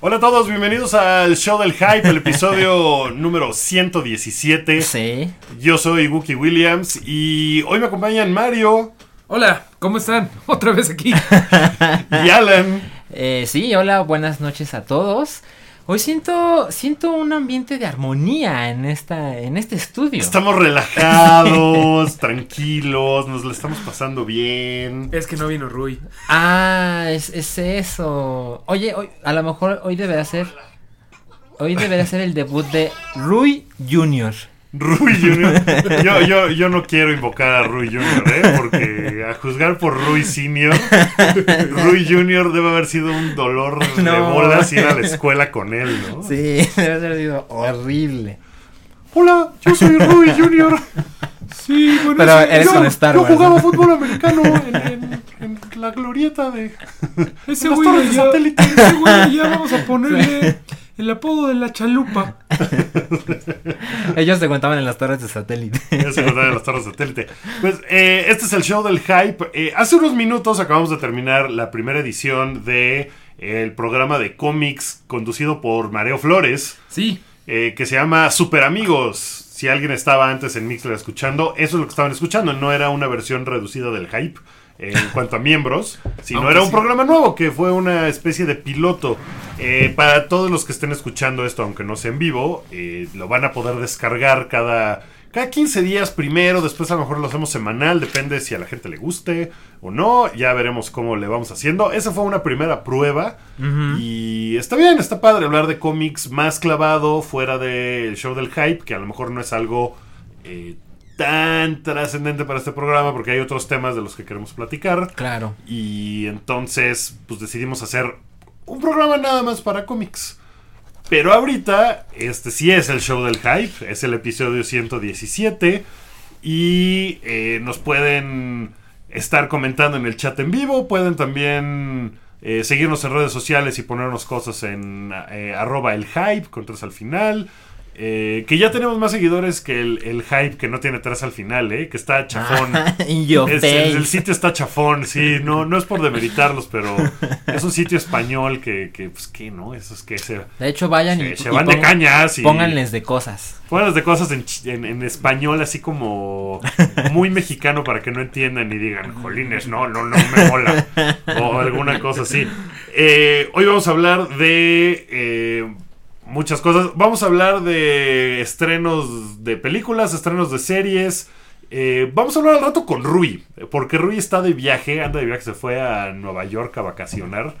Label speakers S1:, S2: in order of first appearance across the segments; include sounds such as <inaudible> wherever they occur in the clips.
S1: Hola a todos, bienvenidos al show del hype, el episodio <laughs> número 117.
S2: Sí.
S1: Yo soy Wookie Williams y hoy me acompañan Mario
S3: Hola, ¿cómo están? <laughs> Otra vez aquí.
S1: y Alan.
S2: Eh, sí, hola, buenas noches a todos. Hoy siento, siento un ambiente de armonía en esta, en este estudio.
S1: Estamos relajados, <laughs> tranquilos, nos lo estamos pasando bien.
S3: Es que no vino Rui.
S2: Ah, es, es eso. Oye, hoy, a lo mejor hoy deberá ser. Hoy deberá ser el debut de Rui Jr.
S1: Rui Junior. <laughs> Yo, yo, yo no quiero invocar a Rui Junior, ¿eh? Porque a juzgar por Rui Senior, Rui Junior debe haber sido un dolor de bolas ir a la escuela con él, ¿no?
S2: Sí, debe haber sido horrible.
S1: Hola, yo soy Rui Junior.
S3: Sí, bueno,
S2: Pero
S3: ese,
S2: eres
S1: yo,
S2: con Star
S1: yo
S2: Wars.
S1: jugaba fútbol americano en, en- en la glorieta de. <laughs>
S3: ese güey allá,
S1: satélite. <laughs>
S3: ese güey allá vamos a ponerle el apodo de la chalupa. <laughs>
S2: Ellos se contaban en las torres de satélite.
S1: Ya se acordaba de las torres de satélite. Pues eh, este es el show del hype. Eh, hace unos minutos acabamos de terminar la primera edición de eh, el programa de cómics conducido por Mareo Flores,
S3: Sí,
S1: eh, que se llama Super Amigos. Si alguien estaba antes en Mixler escuchando, eso es lo que estaban escuchando. No era una versión reducida del hype en cuanto a miembros, sino
S3: Aunque
S1: era un
S3: sí.
S1: programa nuevo que fue una especie de piloto. Eh, para todos los que estén escuchando esto, aunque no sea en vivo, eh, lo van a poder descargar cada, cada 15 días primero, después a lo mejor lo hacemos semanal, depende si a la gente le guste o no, ya veremos cómo le vamos haciendo. Esa fue una primera prueba y está bien, está padre hablar de cómics más clavado fuera del show del hype, que a lo mejor no es algo... eh, tan trascendente para este programa porque hay otros temas de los que queremos platicar
S2: Claro.
S1: y entonces, pues decidimos hacer un programa nada más para cómics. Pero ahorita, este sí es el show del hype, es el episodio 117. Y eh, nos pueden estar comentando en el chat en vivo, pueden también eh, seguirnos en redes sociales y ponernos cosas en eh, arroba el hype, con tres al final. Eh, que ya tenemos más seguidores que el, el hype que no tiene tres al final, ¿eh? que está chafón. <laughs> Es- el, el sitio está chafón, sí, no, no es por demeritarlos, pero <laughs> es un sitio español que, que pues, ¿qué, no? Eso es que se,
S2: De hecho, vayan
S1: se,
S2: y,
S1: se
S2: y
S1: van de cañas y
S2: pónganles de cosas.
S1: pónganles de cosas en- en español, así como muy mexicano para que no entiendan y digan, jolines, no, no, no me mola, o alguna cosa así. Eh, hoy vamos a hablar de... eh, Muchas cosas. Vamos a hablar de estrenos de películas, estrenos de series. Eh, vamos a hablar al rato con Rui, porque Rui está de viaje, anda de viaje, se fue a Nueva York a vacacionar.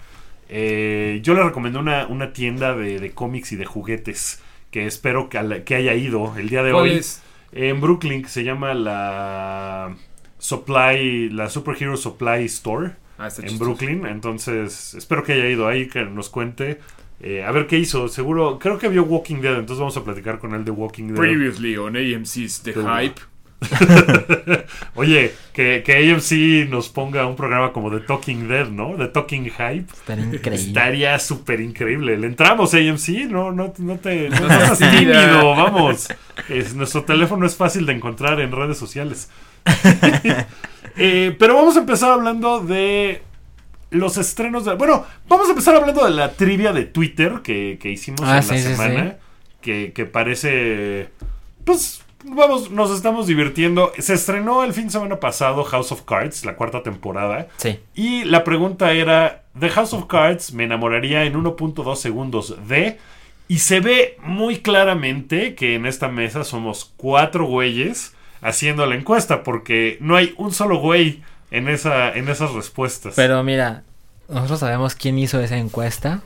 S1: Eh, yo le recomendé una, una tienda de, de cómics y de juguetes que espero que, la- que haya ido el día de
S3: ¿cuál
S1: hoy
S3: es?
S1: en Brooklyn, que se llama la Supply, la Superhero Supply Store
S3: Ah,
S1: en
S3: chistoso.
S1: Brooklyn. Entonces, espero que haya ido ahí, que nos cuente. Eh, a ver qué hizo. Seguro, creo que vio Walking Dead, entonces vamos a platicar con él de Walking Dead.
S3: Previously on AMC's The Hype. <laughs>
S1: Oye, que, que AMC nos ponga un programa como de Talking Dead, ¿no? De Talking Hype.
S2: Estaría increíble.
S1: Estaría súper increíble. ¿Le entramos AMC? No, no, no te no seas tímido, vamos. Es- nuestro teléfono es fácil de encontrar en redes sociales. <laughs> Eh, pero vamos a empezar hablando de los estrenos de... Bueno, vamos a empezar hablando de la trivia de Twitter que, que hicimos
S2: Ah,
S1: en
S2: sí,
S1: la semana.
S2: sí.
S1: Que, que parece... Pues vamos, nos estamos divirtiendo. Se estrenó el fin de semana pasado House of Cards, la cuarta temporada.
S2: Sí.
S1: Y la pregunta era, The House of Cards me enamoraría en 1.2 segundos de... Y se ve muy claramente que en esta mesa somos cuatro güeyes haciendo la encuesta, porque no hay un solo güey en, esa, en esas respuestas.
S2: Pero mira, nosotros sabemos quién hizo esa encuesta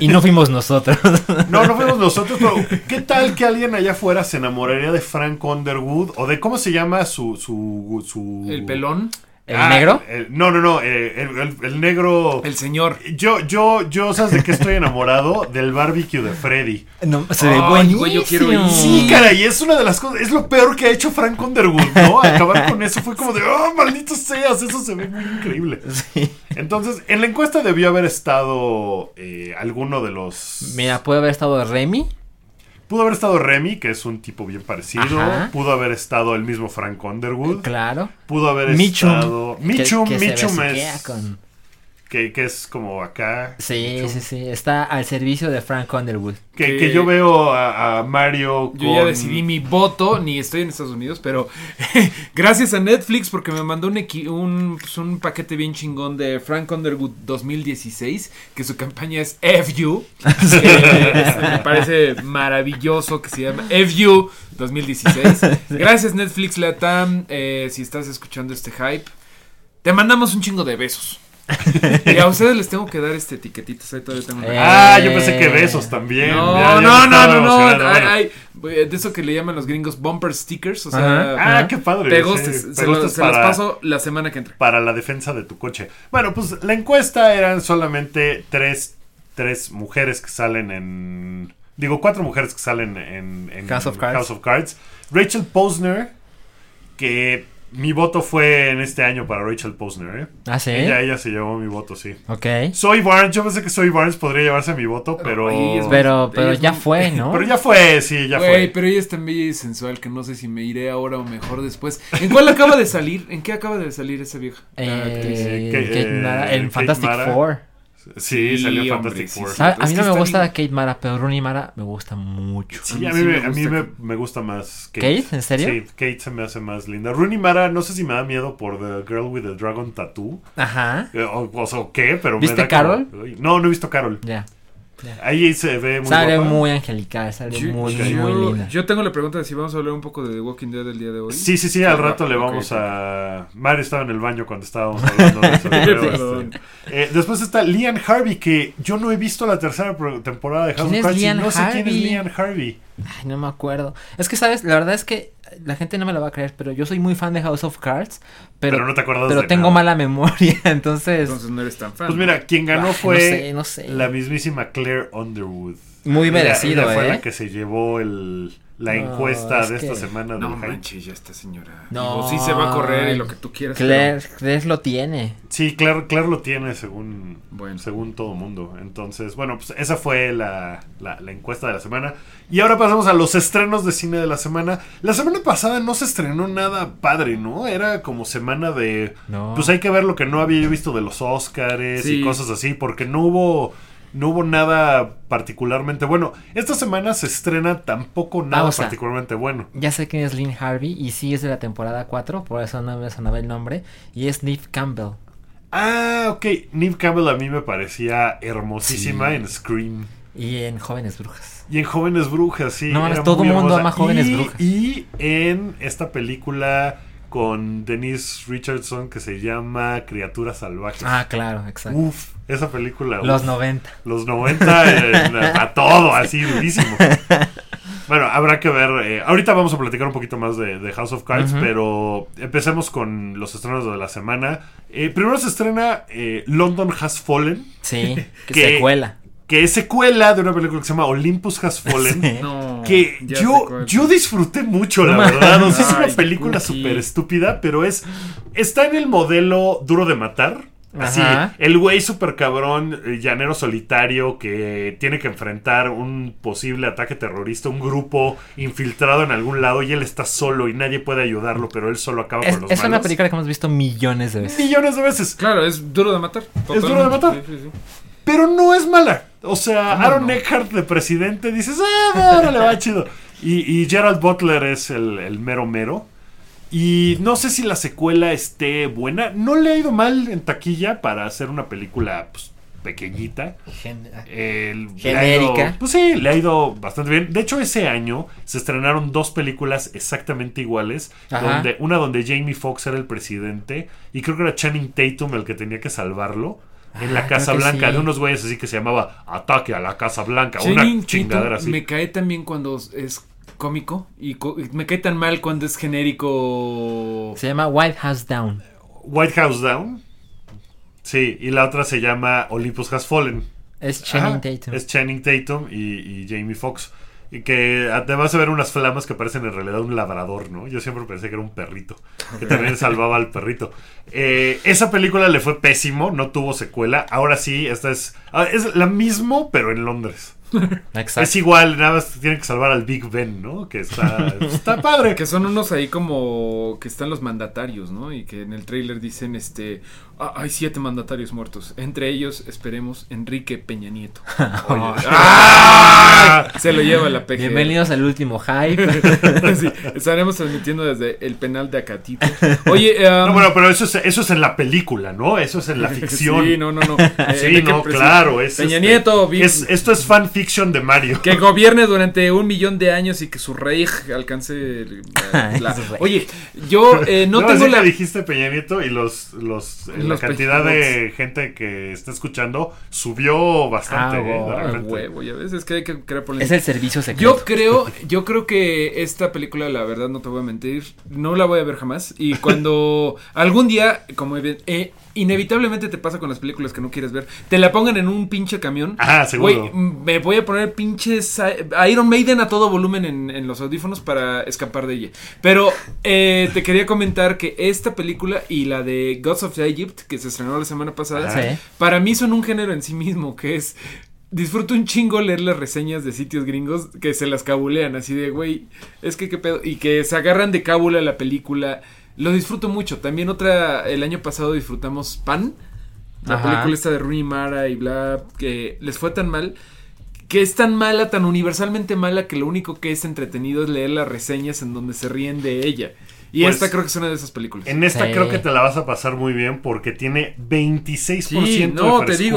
S2: y no fuimos nosotros. <laughs>
S1: No, no fuimos nosotros, pero ¿qué tal que alguien allá afuera se enamoraría de Frank Underwood o de cómo se llama su... su, su...
S3: El pelón.
S2: ¿El
S1: Ah,
S2: negro?
S1: el- no, no, no, eh, el, el- el negro...
S3: El señor.
S1: Yo, yo, yo, ¿sabes de qué estoy enamorado? <laughs> Del barbecue de Freddy.
S2: No, se ve buenísimo.
S3: güey, yo quiero ir.
S1: Sí, caray, es una de las cosas, es lo peor que ha hecho Frank Underwood, ¿no? <laughs> Acabar con eso fue como de, oh, maldito seas, eso se ve muy increíble.
S2: Sí.
S1: Entonces, en la encuesta debió haber estado eh, alguno de los...
S2: Mira, puede haber estado Remy.
S1: Pudo haber estado Remy, que es un tipo bien parecido.
S2: Ajá.
S1: Pudo haber estado el mismo Frank Underwood.
S2: Claro.
S1: Pudo haber
S2: Michum.
S1: estado.
S2: que-
S1: Michum,
S2: que se
S1: Michum es.
S2: con-
S1: Que, que es como acá.
S2: Sí, sí, sí. Está al servicio de Frank Underwood.
S1: Que,
S3: Que-
S1: que yo veo a, a Mario.
S3: Yo ya
S1: con-
S3: decidí mi voto, ni estoy en Estados Unidos, pero <laughs> gracias a Netflix porque me mandó un, equi- un, pues, un paquete bien chingón de Frank Underwood 2016, que su campaña es FU. que <laughs> me parece maravilloso que se llama FU 2016. <laughs> Gracias Netflix Latam, eh, si estás escuchando este hype, te mandamos un chingo de besos. <laughs> Y a ustedes les tengo que dar este etiquetitas, ahí todavía tengo una-
S2: Eh,
S1: Ah, yo pensé que besos también.
S3: no,
S1: Ya- ya me
S3: no, no, no, no, de eso que le llaman los gringos bumper stickers, o sea,
S1: Ah, qué padre.
S3: pegostes,
S1: sí,
S3: se, los, se los
S1: para-
S3: paso la semana que entra.
S1: para la defensa de tu coche. Bueno, pues la encuesta eran solamente tres, tres mujeres que salen en... Digo, cuatro mujeres que salen en, en
S2: House of Cards.
S1: House of Cards. Rachel Posner, que mi voto fue en este año para Rachel Posner, ¿eh?
S2: Ah, sí.
S1: Ella, ella se llevó mi voto, sí.
S2: Ok.
S1: Soy Barnes, yo pensé que Soy Barnes podría llevarse mi voto, pero...
S3: Ay,
S2: Pero, pero ya
S3: muy-
S2: fue, <laughs> ¿no?
S1: Pero ya fue, sí, ya
S3: Güey,
S1: fue.
S3: pero ella es tan bella y sensual que no sé si me iré ahora o mejor después. ¿En cuál acaba de salir? ¿En qué acaba de salir esa vieja?
S2: Eh, Mara, en
S1: Kate
S2: Fantastic
S1: Mara.
S2: Four.
S1: Sí,
S3: Sí,
S1: salió
S3: hombre,
S1: Fantastic Four.
S3: sí.
S2: ¿Sabe? A
S3: Es
S2: mí no me gusta. Kate Mara, pero Rooney Mara me gusta mucho.
S1: Sí,
S3: A mí
S1: a me,
S3: me
S1: a mí
S3: gusta
S1: me, me gusta más Kate.
S2: ¿Kate? ¿En serio?
S1: Sí, Kate se me hace más linda. Rooney Mara, no sé si me da miedo por The Girl with the Dragon Tattoo.
S2: Ajá.
S1: eh, O, o sea, ¿qué? Pero me
S2: ¿Viste
S1: da como-
S2: Carol?
S1: No, no he visto Carol.
S2: Ya.
S1: Ahí se ve muy
S2: Sale
S1: guapa.
S2: muy angelical, sale
S3: Yo,
S2: muy, linda.
S3: yo tengo la pregunta de si vamos a hablar un poco de The Walking Dead el día de hoy.
S1: Sí, sí, sí, al rato le vamos a... Mario estaba en el baño cuando estábamos hablando de eso. <laughs> este, eh, después está Lian Harvey, que yo no he visto la tercera temporada de House
S2: ¿Quién
S1: of
S2: es
S1: Cards no sé quién es
S2: Harvey?
S1: Lian Harvey.
S2: Ay, no me acuerdo. Es que, ¿sabes? La verdad es que la gente no me lo va a creer, pero yo soy muy fan de House of Cards. Pero,
S1: Pero no te acuerdas
S2: pero
S1: de
S2: tengo
S1: nada.
S2: mala memoria, <laughs> entonces...
S3: Entonces no eres tan fan.
S1: Pues mira, quien ganó fue
S2: no sé, no sé.
S1: la mismísima Claire Underwood.
S2: Muy
S1: Ella-
S2: merecido,
S1: ella fue
S2: ¿eh?
S1: la que se llevó el, la
S2: No,
S1: encuesta
S2: es
S1: de esta
S2: que-
S1: semana del
S3: No
S1: hype.
S3: manches, ya esta señora.
S2: No.
S3: Digo, sí se va a correr y lo que tú quieras.
S2: Claire, Claire lo tiene.
S1: Sí, Claire, Claire lo tiene según,
S3: Bueno.
S1: según todo mundo. Entonces, bueno, pues esa fue la, la- la encuesta de la semana. Y ahora pasamos a los estrenos de cine de la semana. La semana pasada no se estrenó nada padre, ¿no? Era como semana de...
S2: No.
S1: Pues hay que ver lo que no había yo visto de los Oscars
S3: Sí.
S1: y cosas así, porque no hubo... No hubo nada particularmente bueno. Esta semana se estrena tampoco nada
S2: Pausa.
S1: particularmente bueno.
S2: Ya sé quién es Lynn Harvey y sí es de la temporada 4, por eso no me sonaba el nombre. Y es Neve Campbell.
S1: Ah, ok. Neve Campbell a mí me parecía hermosísima
S2: Sí.
S1: en Scream.
S2: Y en Jóvenes Brujas.
S1: Y en Jóvenes Brujas, sí.
S2: No todo
S1: muy
S2: mundo ama Jóvenes
S1: Y-
S2: Brujas.
S1: Y en esta película con Denise Richardson que se llama Criaturas Salvajes.
S2: Ah, claro, exacto.
S1: Uf, esa película.
S2: Los
S1: uf.
S2: 90.
S1: Los 90 <laughs> eh, a todo, así durísimo. Bueno, habrá que ver. eh, ahorita vamos a platicar un poquito más de, de House of Cards, pero empecemos con los estrenos de la semana. Eh, primero se estrena eh, London Has Fallen,
S2: Sí, <laughs> que
S1: ¿Qué?
S2: secuela.
S1: que es secuela de una película que se llama Olympus Has Fallen. <laughs>
S2: Sí.
S3: No,
S1: Que yo, yo disfruté mucho, la verdad. O sea, es una película súper estúpida, pero es. Está en el modelo duro de matar. Así,
S2: Ajá.
S1: el güey súper cabrón, eh, llanero solitario, que tiene que enfrentar un posible ataque terrorista, un grupo infiltrado en algún lado y él está solo y nadie puede ayudarlo, pero él solo acaba
S2: Es,
S1: con los
S2: es una película que hemos visto millones de veces.
S1: Millones de veces.
S3: Claro, es duro de matar.
S1: Es duro de matar.
S3: Sí, sí, sí.
S1: Pero no es mala. O sea,
S3: ¿Cómo
S1: Aaron
S3: no?
S1: Eckhart de presidente, dices, ah, ahora le va chido. Y, y Gerald Butler es el, el mero mero. Y no sé si la secuela esté buena. No le ha ido mal en taquilla para hacer una película pues, pequeñita.
S2: Gen-
S1: El- ha ido-
S2: Genérica.
S1: pues sí, le ha ido bastante bien. De hecho, ese año se estrenaron dos películas exactamente iguales.
S2: Ajá.
S1: Donde, una donde Jamie Foxx era el presidente y creo que era Channing Tatum el que tenía que salvarlo. En la
S2: Ah,
S1: Casa Blanca,
S2: sí.
S1: de unos güeyes así que se llamaba Ataque a la Casa Blanca.
S3: Channing
S1: una
S3: Tatum
S1: chingadera así.
S3: Me cae también cuando es cómico y co- y me cae tan mal cuando es genérico.
S2: Se llama White House Down.
S1: White House Down. Sí, y la otra se llama Olympus Has Fallen.
S2: Es Channing
S1: Ajá,
S2: Tatum.
S1: Es Channing Tatum y, y Jamie Foxx. Y que además se ven unas flamas que parecen en realidad un labrador, ¿no? Yo siempre pensé que era un perrito. Que también <laughs> salvaba al perrito. Eh, esa película le fue pésimo, no tuvo secuela. Ahora sí, esta es. ah, Es la mismo, pero en Londres.
S2: Exacto.
S1: Es igual, nada más tienen que salvar al Big Ben, ¿no? Que está, está padre.
S3: Que son unos ahí como que están los mandatarios, ¿no? Y que en el tráiler dicen, este, "Ah, hay siete mandatarios muertos. Entre ellos, esperemos, Enrique Peña Nieto. <laughs> Oye, ¡ah! Se lo lleva la PG.
S2: Bienvenidos al último hype. <laughs>
S3: Sí, estaremos transmitiendo desde el penal de Acatito. Oye, um,
S1: No, bueno, pero eso es, eso es en la película, ¿no? Eso es en la <laughs> ficción.
S3: Sí, no, no, no. Eh,
S1: Sí,
S3: Enrique
S1: no,
S3: Presi-
S1: claro. Es,
S3: Peña
S1: este,
S3: Nieto, vi-
S1: es- esto es fanfiction de Mario.
S3: Que gobierne durante un millón de años y que su Reich alcance. la- la-
S2: Reich.
S3: Oye, yo eh, no, tengo
S1: así
S3: la.
S1: que dijiste Peña Nieto y los, los, la
S3: Los
S1: cantidad de gente que está escuchando subió bastante.
S2: Ah,
S1: ¿eh? De
S2: wow.
S1: Repente.
S3: huevo, ya ves, es que hay que crear
S2: es el servicio secreto.
S3: Yo creo, yo creo que esta película, la verdad, no te voy a mentir, no la voy a ver jamás. Y cuando <laughs> algún día, como eh, inevitablemente te pasa con las películas que no quieres ver, te la pongan en un pinche camión.
S1: Ajá, seguro.
S3: Me voy a poner pinches Iron Maiden a todo volumen en, en los audífonos para escapar de ella. Pero eh, te quería comentar que esta película y la de Gods of Egypt, que se estrenó la semana pasada,
S2: Sí.
S3: para mí son un género en sí mismo, que es... Disfruto un chingo leer las reseñas de sitios gringos que se las cabulean así de, güey, es que qué pedo, y que se agarran de cábula la película. Lo disfruto mucho. También otra, el año pasado disfrutamos Pan, la
S2: Ajá.
S3: película esta de Rooney Mara y bla, que les fue tan mal, que es tan mala, tan universalmente mala, que lo único que es entretenido es leer las reseñas en donde se ríen de ella. Y
S1: Pues,
S3: esta creo que es una de esas películas.
S1: En esta
S2: Sí.
S1: creo que te la vas a pasar muy bien porque tiene 26%
S3: Sí, no,
S1: de
S3: te digo.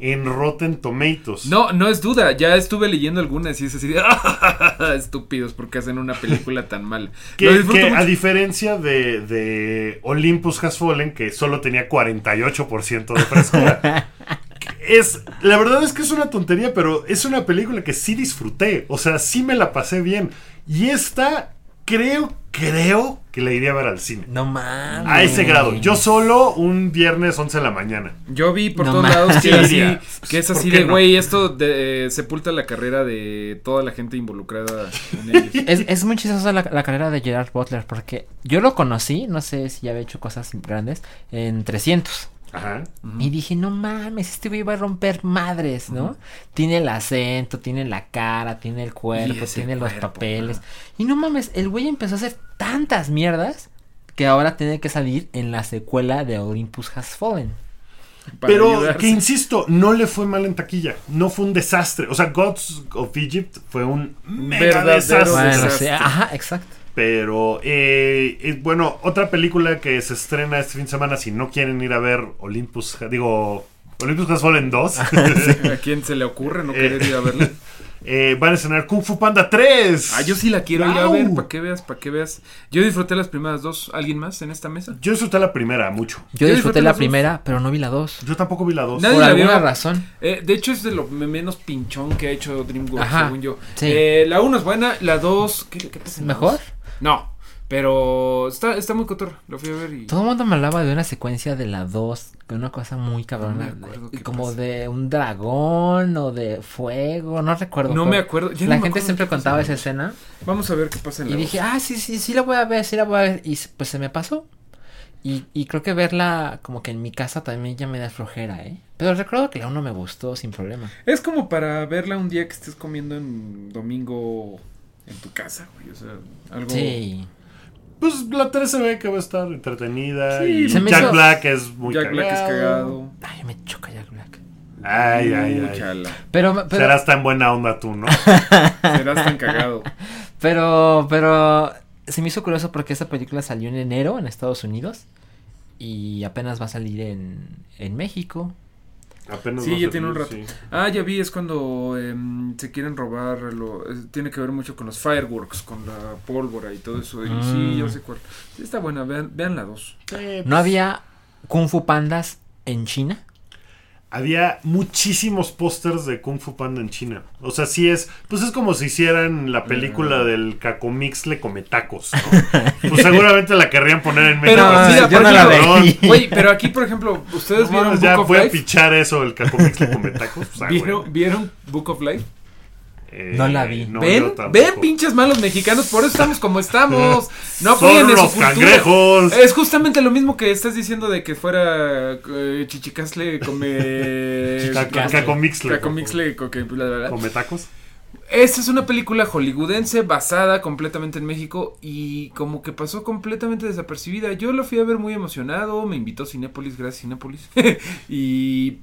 S1: En Rotten Tomatoes.
S3: No, no es duda, ya estuve leyendo algunas y es así de <laughs> estúpidos porque hacen una película tan mal.
S1: Que, a diferencia de, de Olympus Has Fallen, que solo tenía 48% de frescura. <laughs> es, la verdad es que es una tontería, pero es una película que sí disfruté. O sea, sí me la pasé bien. Y esta, creo, creo que la iría a ver al cine.
S2: No mames.
S1: A ese grado. Yo solo un viernes 11 de la mañana.
S3: Yo vi por
S2: No
S3: todos
S2: mames.
S3: lados que,
S1: Sí,
S3: así, que es
S1: ¿Por
S3: así
S1: qué
S3: de,
S1: no?
S3: güey, esto de- eh, sepulta la carrera de toda la gente involucrada en ellos. <laughs>
S2: Es, es muy chistosa la, la carrera de Gerard Butler porque yo lo conocí, no sé si ya había hecho cosas grandes, en 300.
S1: Ajá.
S2: Y dije, no mames, este güey va a romper madres, ¿no? Tiene el acento, tiene la cara, tiene el cuerpo, tiene los papeles.
S3: ajá.
S2: Y no mames, el güey empezó a hacer tantas mierdas que ahora tiene que salir en la secuela de Olympus Has Fallen.
S1: Pero
S3: ayudarse.
S1: que insisto, no le fue mal en taquilla. No fue un desastre. O sea, Gods of Egypt fue un mega
S3: Verdadero
S1: desastre.
S2: Bueno,
S3: desastre.
S2: sí, ajá, exacto.
S1: Pero, eh, eh, bueno, otra película que se estrena este fin de semana, si no quieren ir a ver Olympus, digo, Olympus Has Fallen 2, <laughs>
S3: ¿A quién se le ocurre no querer ir a verla?
S1: eh, van a estrenar Kung Fu Panda 3.
S3: Ah, yo sí la quiero ir a ver, para que veas, para que veas. Yo disfruté las primeras dos. ¿Alguien más en esta mesa?
S1: Yo disfruté la primera mucho.
S2: Yo
S3: Yo disfruté
S2: disfruté la
S3: dos.
S2: primera, pero no vi la dos.
S1: Yo tampoco vi la 2.
S3: Nadie
S2: Por
S3: la
S2: alguna
S3: vio.
S2: razón.
S3: Eh, de hecho, es de lo me- menos pinchón que ha hecho DreamWorks, según yo.
S2: sí.
S3: Eh, la 1 es buena, la 2. ¿qué, qué pasa
S2: ¿Mejor?
S3: dos? No, pero está, está muy cotorra. Lo fui a ver y.
S2: Todo el mundo me hablaba de una secuencia de la 2, de una cosa muy cabrona.
S3: No me acuerdo
S2: y
S3: qué
S2: como
S3: pasa.
S2: de un dragón o de fuego, no recuerdo.
S3: No me acuerdo, ya
S2: La
S3: no me
S2: gente
S3: acuerdo
S2: siempre contaba esa escena.
S3: Vamos a ver qué pasa en
S2: Y
S3: la
S2: dije,
S3: dos.
S2: ah, sí, sí, sí la voy a ver, sí la voy a ver. Y pues se me pasó. Y, y creo que verla como que en mi casa también ya me da flojera, ¿eh? Pero recuerdo que la uno me gustó sin problema.
S3: Es como para verla un día que estés comiendo en domingo en tu casa, güey. O sea, algo.
S2: Sí.
S1: Pues la 3 se ve que va a estar entretenida.
S3: Sí,
S1: y Jack
S2: hizo-
S1: Black es muy
S3: Jack Black es cagado.
S2: Ay, me choca Jack Black.
S1: Ay, ay, ay.
S3: chala.
S2: Pero, pero,
S1: Serás tan buena onda tú, ¿no? <laughs>
S3: Serás tan cagado.
S2: pero, pero, se me hizo curioso porque esta película salió en enero en Estados Unidos. Y apenas va a salir en, en México.
S1: Apenas
S3: Sí, ya tiene un rato.
S1: sí.
S3: Ah, ya vi, es cuando em, se quieren robar. Lo, tiene que ver mucho con los fireworks, con la pólvora y todo eso. Y
S2: Mm.
S3: sí, yo sé cuál. Sí, está buena, vean, vean la dos.
S2: ¿No había Kung Fu Pandas en China?
S1: Había muchísimos pósters de Kung Fu Panda en China. O sea, sí es. Pues es como si hicieran la película del Cacomix le come tacos. ¿no? <laughs> Pues seguramente la querrían poner en México.
S3: Pero, mira,
S2: yo no la vi.
S3: Güey, <laughs> pero aquí, por ejemplo, ¿ustedes
S1: No
S3: vieron
S1: mames,
S3: Book
S1: ya
S3: of
S1: voy a
S3: Life?
S1: pichar eso, el Cacomix le come tacos. Pues, ah,
S3: ¿Vieron,
S1: güey.
S3: ¿Vieron Book of Life?
S1: Eh,
S2: No la vi.
S1: no,
S3: ven, ven, pinches malos mexicanos, por eso estamos como estamos. <laughs> No su
S1: los cangrejos.
S3: Es justamente lo mismo que estás diciendo de que fuera eh, Chichicasle come. <laughs>
S1: Cacomixle.
S3: Cacomixle.
S1: ¿Come tacos?
S3: Esta es una película hollywoodense basada completamente en México y como que pasó completamente desapercibida. Yo la fui a ver muy emocionado, me invitó Cinépolis, gracias Cinépolis. <laughs> y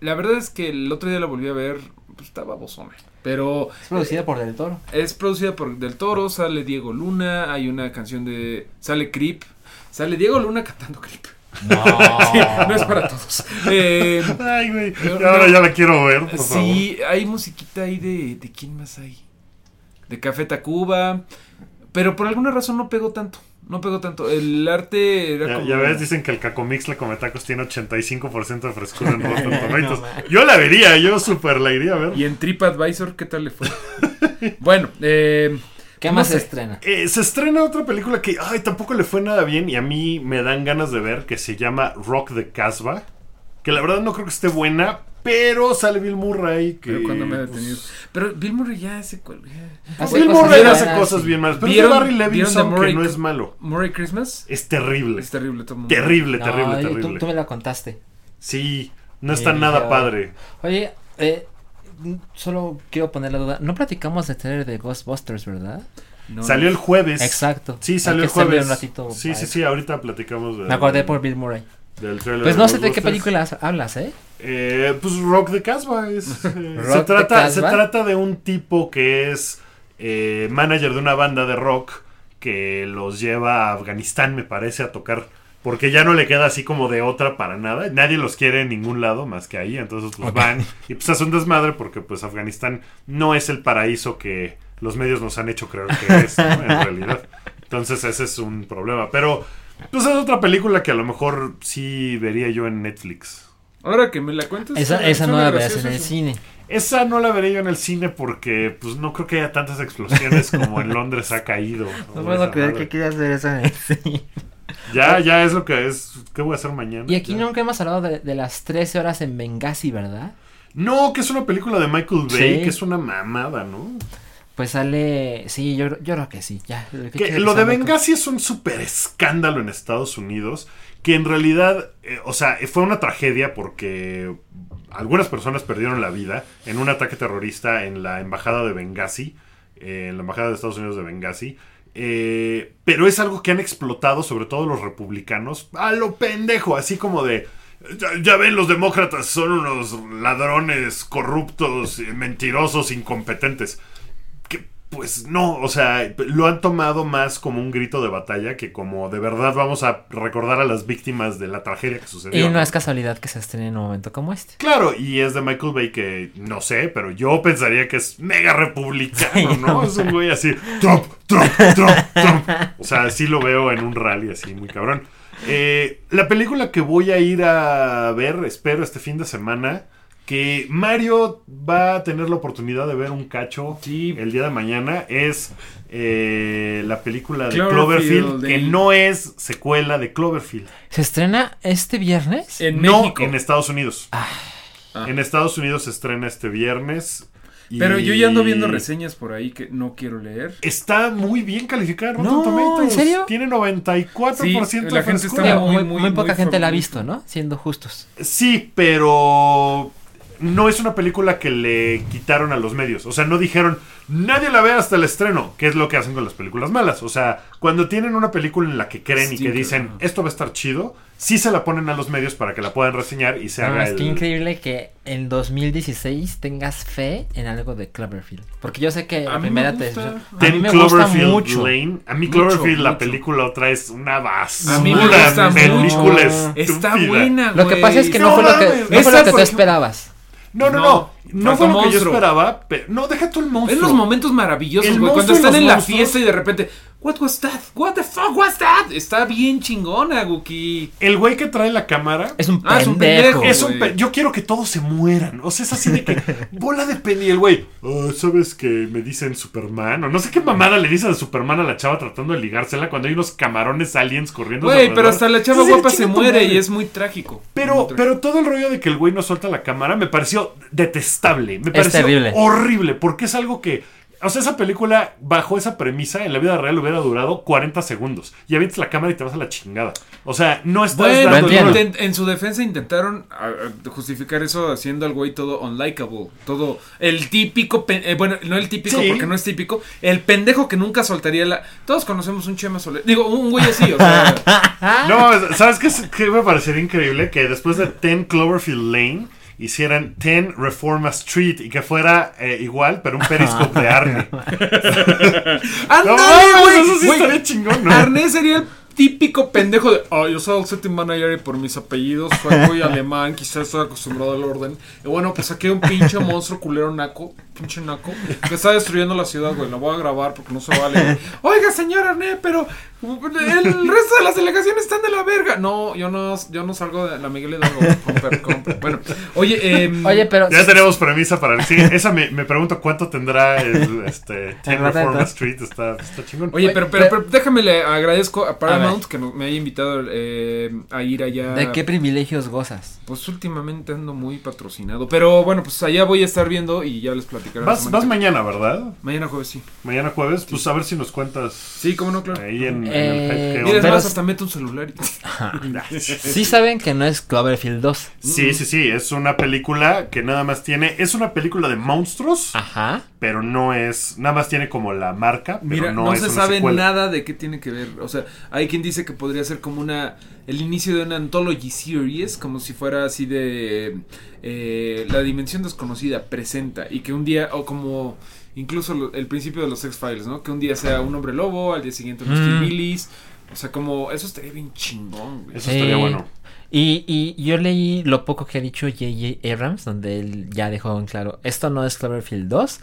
S3: la verdad es que el otro día la volví a ver, pues estaba bozona. Pero
S2: Es producida por Del Toro.
S3: es producida por Del Toro, sale Diego Luna, hay una canción de... sale Creep, sale Diego Luna cantando Creep.
S2: No. <laughs>
S3: Sí, no es para todos. Eh,
S1: Ay, güey. Ahora
S3: no.
S1: ya la quiero ver, por favor.
S3: Sí, hay musiquita ahí de. ¿De quién más hay? De Café Tacuba. Pero por alguna razón no pegó tanto. No pegó tanto. El arte era
S1: Ya,
S3: como.
S1: ya ves, dicen que el Cacomixle come tacos tiene 85% de frescura en Rotten <laughs>
S2: No,
S1: Tomatoes.
S2: man.
S1: yo la vería, yo súper la iría a ver.
S3: Y en TripAdvisor, ¿qué tal le fue? <laughs> bueno, eh.
S2: ¿Qué
S3: no
S2: más
S3: sé.
S2: se estrena?
S1: Eh, se estrena otra película que ay, tampoco le fue nada bien y a mí me dan ganas de ver que se llama Rock the Casbah. Que la verdad no creo que esté buena, pero sale Bill Murray. Que,
S3: Pero cuando me ha
S1: pues,
S3: detenido. Pero Bill Murray ya hace. cual- ya-
S2: Hace
S1: Bill
S2: cosas
S1: Murray
S2: buenas,
S1: hace cosas
S2: sí.
S1: bien malas. Pero
S3: ¿Vieron-
S1: Barry Levinson
S3: Murray-
S1: que no es malo.
S3: Murray Christmas.
S1: Es terrible.
S3: Es terrible todo mundo.
S1: Terrible,
S2: No,
S1: terrible,
S2: tú-
S1: terrible.
S2: Tú, me la contaste.
S1: Sí, no está nada padre.
S2: Oye, eh, solo quiero poner la duda. No platicamos de trailer de Ghostbusters, ¿verdad?
S3: No,
S1: Salió el jueves.
S2: Exacto.
S1: Sí,
S2: Hay
S1: salió
S2: que
S1: el jueves.
S2: un ratito
S1: sí, sí, sí, ahorita platicamos de,
S2: Me acordé por Bill Murray.
S1: Del trailer
S2: Pues no sé de qué películas hablas, ¿eh?
S1: Eh, pues Rock the Casbah es, <laughs> eh, se trata se
S2: Casbah.
S1: trata de un tipo que es eh, manager de una banda de rock que los lleva a Afganistán me parece a tocar porque ya no le queda así como de otra para nada nadie los quiere en ningún lado más que ahí entonces pues van y pues hace un desmadre porque pues Afganistán no es el paraíso que los medios nos han hecho creer que es ¿no? en realidad <laughs> entonces ese es un problema pero pues es otra película que a lo mejor sí vería yo en Netflix
S3: Ahora que me la cuentas.
S2: Esa, esa no la verás en el cine.
S1: Esa no la veré yo en el cine porque pues no creo que haya tantas explosiones como en Londres ha caído. <laughs>
S2: No puedo
S1: esa
S2: creer que quieras ver eso en el cine.
S1: Ya, ya es lo que es. ¿Qué voy a hacer mañana?
S2: Y aquí
S1: Ya.
S2: nunca hemos hablado de, de las 13 horas en Benghazi, ¿verdad?
S1: No, que es una película de Michael Bay,
S2: Sí.
S1: que es una mamada, ¿no?
S2: Pues sale. Sí, yo, yo creo que sí. Ya. ¿qué
S1: Que lo de? Benghazi es un súper escándalo en Estados Unidos, que en realidad, eh, o sea, fue una tragedia porque algunas personas perdieron la vida en un ataque terrorista en la embajada de Benghazi, eh, en la embajada de Estados Unidos de Benghazi. Eh, pero es algo que han explotado, sobre todo los republicanos, a lo pendejo, así como de... Ya, ya ven, los demócratas son unos ladrones corruptos, eh, mentirosos, incompetentes. Pues no, o sea, lo han tomado más como un grito de batalla que como de verdad vamos a recordar a las víctimas de la tragedia que sucedió.
S2: Y no es casualidad que se estrene en un momento como este.
S1: Claro, y es de Michael Bay que no sé, pero yo pensaría que es mega republicano, <laughs>
S2: Sí,
S1: ¿no? es un güey así, Trump, Trump, Trump, Trump. O sea, sí lo veo en un rally así, muy cabrón. Eh, la película que voy a ir a ver, espero este fin de semana, que Mario va a tener la oportunidad de ver un cacho
S3: Sí.
S1: el día de mañana, es eh, la película de
S3: Cloverfield,
S1: Cloverfield, que no es secuela de Cloverfield.
S2: ¿Se estrena este viernes?
S3: En
S1: no
S3: México.
S1: en Estados Unidos.
S3: Ah.
S1: En Estados Unidos se estrena este viernes. y
S3: Pero yo ya ando viendo reseñas por ahí que no quiero leer.
S1: Está muy bien calificada. en
S2: No,
S1: Rotten Tomatoes.
S2: ¿en serio?
S1: Tiene 94%
S3: Sí,
S1: de
S3: la gente está muy,
S2: muy,
S3: muy,
S2: muy poca
S3: muy
S2: gente la ha visto, ¿no? Siendo justos.
S1: Sí, pero no es una película que le quitaron a los medios. O sea, no dijeron, nadie la ve hasta el estreno, que es lo que hacen con las películas malas. O sea, cuando tienen una película en la que creen y que dicen, esto va a estar chido, sí se la ponen a los medios para que la puedan reseñar y se
S2: No,
S1: haga
S2: es
S1: el...
S2: que increíble que en 2016 tengas fe en algo de Cloverfield. Porque yo sé que
S3: A
S2: la
S3: mí me
S2: primera
S3: gusta.
S2: te... A mí me gusta
S1: Cloverfield
S2: mucho.
S1: Lane. A mí
S3: Mucho,
S1: Cloverfield, la
S3: mucho.
S1: película otra es una basura.
S3: A mí me gusta
S1: película
S2: mucho.
S3: Está buena,
S2: Lo que pasa es que
S1: No
S2: no, fue lo que, no fue lo que tú esperabas.
S1: No, no,
S3: No,
S1: no. Fue que yo esperaba. pero- no, deja tú el monstruo.
S3: Es los momentos maravillosos, güey. Cuando están en la fiesta y de repente, What was that? What the fuck was that? Está bien chingona, Guki.
S1: El güey que trae la cámara.
S2: Es un
S3: Ah, es un
S2: pendejo.
S3: pendejo.
S1: Es un pe- yo quiero que todos se mueran. O sea, es así de que <laughs> bola de pena y el güey. "Ah, ¿Sabes que me dicen Superman? O no sé qué mamada le dicen a Superman a la chava tratando de ligársela cuando hay unos camarones aliens corriendo.
S3: Güey, pero hasta la chava guapa se muere
S1: madre.
S3: y es muy trágico. Muy
S1: Pero,
S3: trágico.
S1: pero todo el rollo de que el güey no suelta la cámara me pareció detestable. Me pareció
S2: terrible.
S1: horrible porque es algo que. O sea, esa película, bajo esa premisa, en la vida real hubiera durado 40 segundos. Y avientas la cámara y te vas a la chingada. O sea, no estás
S3: Bueno,
S1: dando
S3: en su defensa intentaron ah, ah, justificar eso haciendo al güey todo unlikable. Todo el típico, eh, bueno, no el típico
S1: Sí.
S3: porque no es típico, el pendejo que nunca soltaría la... Todos conocemos un Chema Soler. Digo, un güey así, o sea... <laughs>
S1: No, ¿sabes qué, qué me parecería increíble? Que después de 10 Cloverfield Lane hicieran 10 Reforma Street y que fuera eh, igual, pero un periscope de <laughs> Arne.
S3: ¡Ándale, güey!
S1: eso sí estaría chingón, ¿no?
S3: Arnés sería el típico pendejo de, ah, yo soy el setting manager y por mis apellidos soy muy <laughs> alemán, quizás estoy acostumbrado al orden. Y bueno, pues aquí hay un pinche <laughs> monstruo culero naco, pinche naco, que está destruyendo la ciudad, güey. Lo voy a grabar porque no se vale. <laughs> Oiga, señor Arnés, pero el resto de las delegaciones están de la verga. No, yo no, yo no salgo de la Miguel Hidalgo. Compre, compre. Bueno, oye, em,
S2: Oye, pero.
S1: Ya tenemos premisa para el sí, Esa me, me pregunto cuánto tendrá el este, 10
S2: El Rotten
S1: Reforma. Street. Está, está chingón.
S3: Oye, pero, pero,
S2: pero-
S3: pero déjame le agradezco a
S2: A
S3: Paramount que me haya invitado eh, a ir allá.
S2: ¿De qué privilegios gozas?
S3: Pues últimamente ando muy patrocinado. Pero bueno, pues allá voy a estar viendo y ya les platicaré. la
S1: Vas,
S3: que-
S1: mañana, ¿verdad?
S3: Mañana jueves, sí.
S1: Mañana jueves, pues a ver si nos cuentas
S3: Sí, cómo no, claro.
S1: ahí en, en
S2: Eh,
S1: el hype que
S3: Mira, más, hasta meto un celular. y- <laughs>
S2: Sí saben que no es Cloverfield 2.
S1: Sí, sí, sí, es una película que nada más tiene, es una película de monstruos,
S2: Ajá.
S1: pero no es, nada más tiene como la marca, pero
S3: Mira,
S1: no,
S3: no,
S1: es
S3: se
S1: una
S3: sabe
S1: secuela.
S3: nada de qué tiene que ver. O sea, hay quien dice que podría ser como una. El inicio de una anthology series, como si fuera así de. eh, la dimensión desconocida presenta. Y que un día, o como. Incluso lo- el principio de los X-Files, ¿no? Que un día sea un hombre lobo, al día siguiente unos
S2: Mm.
S3: O sea, como. Eso estaría bien chingón, güey.
S1: Eso estaría bueno.
S2: Y, y yo leí lo poco que ha dicho J.J. Abrams, donde él ya dejó en claro, esto no es Cloverfield 2,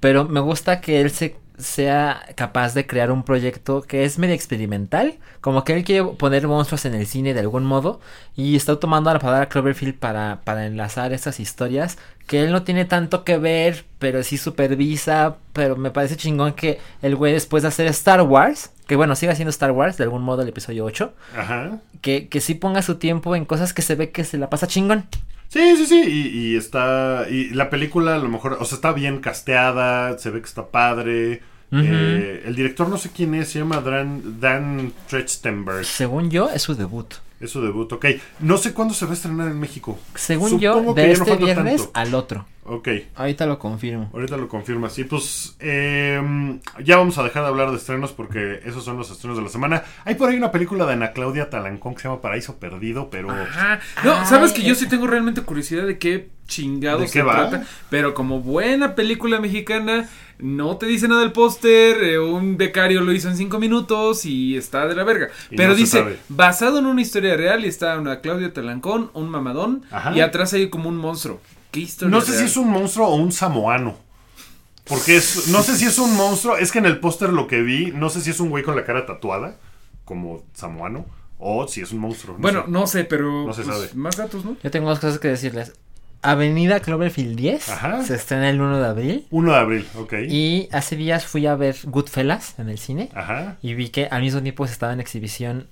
S2: pero me gusta que él se sea capaz de crear un proyecto que es medio experimental, como que él quiere poner monstruos en el cine de algún modo y está tomando la palabra Cloverfield para, para enlazar estas historias que él no tiene tanto que ver, pero sí supervisa, pero me parece chingón que el güey después de hacer Star Wars, que bueno, sigue haciendo Star Wars de algún modo el episodio 8,
S1: Ajá.
S2: que, que sí ponga su tiempo en cosas que se ve que se la pasa chingón.
S1: Sí, sí, sí, y, y está, y la película a lo mejor, o sea, está bien casteada, se ve que está padre. Eh, el director no sé quién es, se llama Dan, Dan Trachtenberg,
S2: Según yo, es su debut.
S1: es su debut, ok. No sé cuándo se va a estrenar en México.
S2: Según
S1: Supongo
S2: yo, de
S1: no
S2: este viernes
S1: tanto.
S2: al otro.
S1: Ok,
S2: Ahorita lo confirmo.
S1: ahorita lo confirmas. Y pues eh, ya vamos a dejar de hablar de estrenos porque esos son los estrenos de la semana. Hay por ahí una película de Ana Claudia Talancón que se llama Paraíso Perdido, pero...
S3: Ajá. No,
S2: Ay,
S3: sabes que yo
S2: esa.
S3: sí tengo realmente curiosidad de qué chingados
S1: ¿De qué
S3: se
S1: va?
S3: trata. Pero como buena película mexicana, no te dice nada el póster. eh, un becario lo hizo en cinco minutos y está de la verga.
S1: Y
S3: Pero
S1: no
S3: dice, basado en una historia real, y está una Claudia Talancón, un mamadón,
S1: Ajá.
S3: y atrás hay como un monstruo. ¿Qué historia
S1: No sé si es un monstruo o un samoano. Porque es, no sé si es un monstruo. Es que en el póster lo que vi, no sé si es un güey con la cara tatuada, como samoano, o si es un monstruo. no
S3: Bueno,
S1: sé.
S3: no sé, pero
S1: No se
S3: pues,
S1: sabe.
S3: más datos, ¿no?
S2: Yo tengo dos cosas que decirles. Avenida Cloverfield 10
S1: Ajá.
S2: se estrena el 1 de abril.
S1: 1 de abril, ok.
S2: Y hace días fui a ver Goodfellas en el cine.
S1: Ajá.
S2: Y vi que al mismo tiempo estaba en exhibición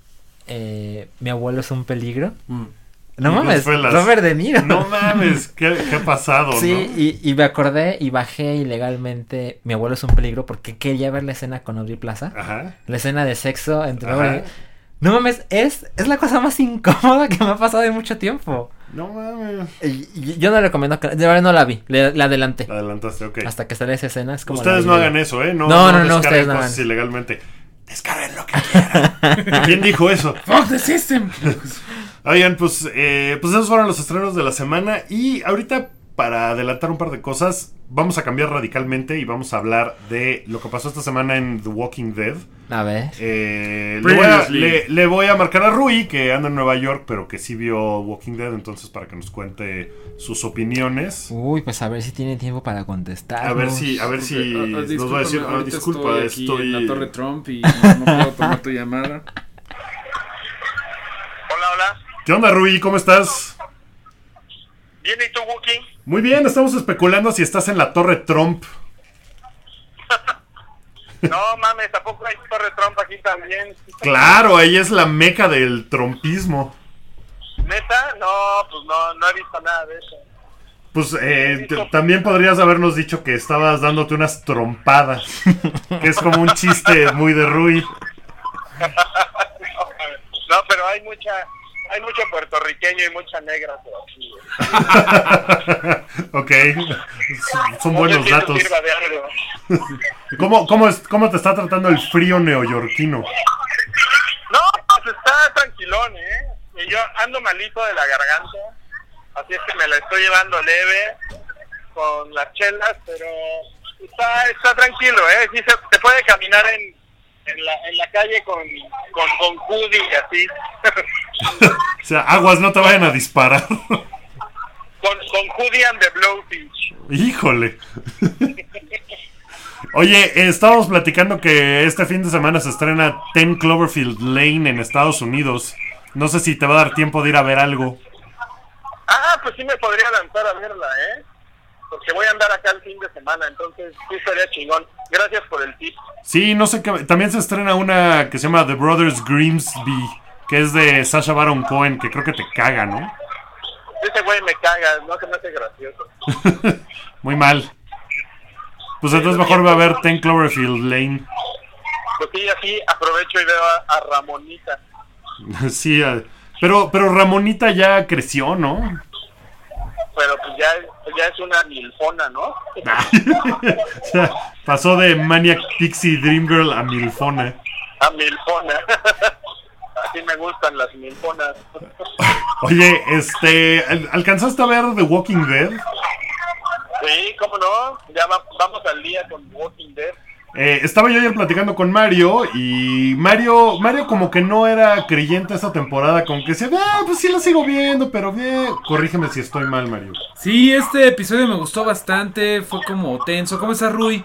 S2: eh, Mi abuelo es un peligro. No
S1: Y
S2: mames,
S1: Goodfellas.
S2: Robert De Niro.
S1: No mames, ¿qué, qué ha pasado,
S2: Sí,
S1: no?
S2: y, y me acordé y bajé ilegalmente Mi abuelo es un peligro porque quería ver la escena con Aubrey Plaza.
S1: Ajá.
S2: La escena de sexo entre
S1: Ajá.
S2: No mames, es, es la cosa más incómoda que me ha pasado en mucho tiempo.
S1: No mames.
S2: Yo no recomiendo que... De verdad no la vi, le- la adelanté.
S1: La adelantaste, ok.
S2: Hasta que sale esa escena es como...
S1: Ustedes no hagan eso, ¿eh? No,
S2: No, no, no,
S1: descarguen
S2: ustedes no
S1: cosas
S2: hagan.
S1: ilegalmente. Descarguen lo que quieran. <laughs> ¿Quién dijo eso?
S3: ¡Fuck the system!
S1: Oigan, pues, eh, pues esos fueron los estrenos de la semana. Y ahorita, para adelantar un par de cosas, vamos a cambiar radicalmente y vamos a hablar de lo que pasó esta semana en The Walking Dead.
S2: A ver.
S1: Eh, le, voy a,
S3: Previously.
S1: le- le voy a marcar a Rui, que anda en Nueva York, pero que sí vio Walking Dead, entonces para que nos cuente sus opiniones.
S2: Uy, pues a ver si tiene tiempo para contestar.
S1: A ver si, a ver si nos va a decir, "Ah, disculpa,
S3: estoy, aquí
S1: estoy...
S3: en la Torre Trump y no puedo tomar <laughs> tu llamada.
S4: Hola, hola.
S1: ¿Qué onda, Rui? ¿Cómo estás?
S4: Bien, ¿y tú, Wookie?
S1: Muy bien, estamos especulando si estás en la Torre Trump.
S4: No mames, tampoco hay Torre Trump aquí también.
S1: Claro, ahí es la meca del trompismo.
S4: ¿Neta? No, pues no, no he visto nada de eso.
S1: Pues eh, también podrías habernos dicho que estabas dándote unas trompadas. <laughs> que es como un chiste muy de Rui. <laughs>
S4: No, pero hay mucha, hay mucho puertorriqueño y mucha negra por aquí. <laughs>
S1: ok. Son
S4: No
S1: buenos datos. <laughs> ¿Cómo, cómo, es- ¿Cómo te está tratando el frío neoyorquino?
S4: No, pues está tranquilón, ¿eh? Y yo ando malito de la garganta, así es que me la estoy llevando leve con las chelas, pero está, está tranquilo, ¿eh? Sí se, se puede caminar en, en, la, en la calle con, con, con hoodie y así. <laughs>
S1: O sea, aguas, no te vayan a disparar.
S4: con, con hoodie and the blowfish.
S1: Híjole. Oye, estábamos platicando que este fin de semana se estrena 10 Cloverfield Lane en Estados Unidos. No sé si te va a dar tiempo de ir a ver algo.
S4: Ah, pues sí me podría lanzar a verla, ¿eh? Porque voy a andar acá el fin de semana, entonces sí estaría chingón. Gracias por el tip.
S1: Sí, no sé qué. También se estrena una que se llama The Brothers Grimsby, que es de Sasha Baron Cohen, que creo que te caga, ¿no?
S4: Ese güey me caga, no se me hace gracioso. <laughs>
S1: Muy mal. Pues entonces mejor va a ver 10 Cloverfield Lane.
S4: Pues sí, así aprovecho y veo a, a Ramonita. <laughs>
S1: Sí, pero, pero Ramonita ya creció, ¿no?
S4: Pero pues ya, ya es una milfona, ¿no?
S1: O <laughs> sea, pasó de Maniac Pixie Dream Girl a Milfona.
S4: A milfona. <laughs> Así me gustan las milfonas.
S1: Oye, este, ¿al- ¿alcanzaste a ver The Walking Dead?
S4: Sí, cómo no. Ya va- vamos al día con Walking Dead.
S1: Eh, estaba yo ayer platicando con Mario y Mario, Mario como que no era creyente esta temporada, como que decía, ah, pues sí la sigo viendo, pero bien, corrígeme si estoy mal, Mario.
S3: Sí, este episodio me gustó bastante, fue como tenso. ¿Cómo estás, Rui?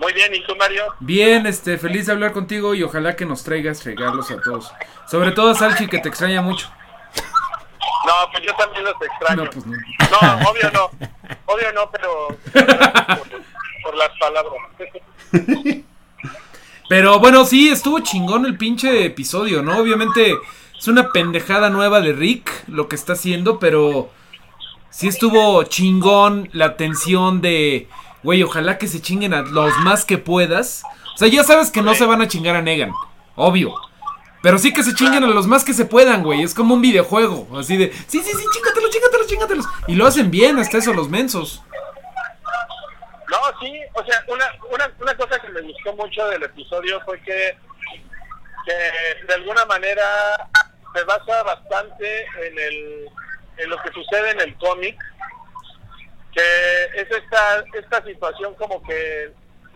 S4: Muy bien, ¿y tú, Mario?
S3: Bien, este, feliz de hablar contigo y ojalá que nos traigas regalos a todos. Sobre todo a Salchi, que te extraña mucho.
S4: No, pues yo también los extraño.
S3: No, pues no.
S4: No, obvio no. Obvio no, pero <laughs> por, las palabras. <laughs>
S3: Pero bueno, sí, estuvo chingón el pinche episodio, ¿no? Obviamente es una pendejada nueva de Rick lo que está haciendo, pero sí estuvo chingón la tensión de, güey, ojalá que se chinguen a los más que puedas. O sea, ya sabes que no se van a chingar a Negan, obvio. Pero sí que se chinguen a los más que se puedan, güey. Es como un videojuego, así de, sí, sí, sí, chingatelos, chingatelos, chingatelos. Y lo hacen bien, hasta eso los mensos.
S4: No, sí, o sea, una, una, una cosa que me gustó mucho del episodio fue que, que de alguna manera se basa bastante en, el, en lo que sucede en el cómic, que es esta, esta situación como que,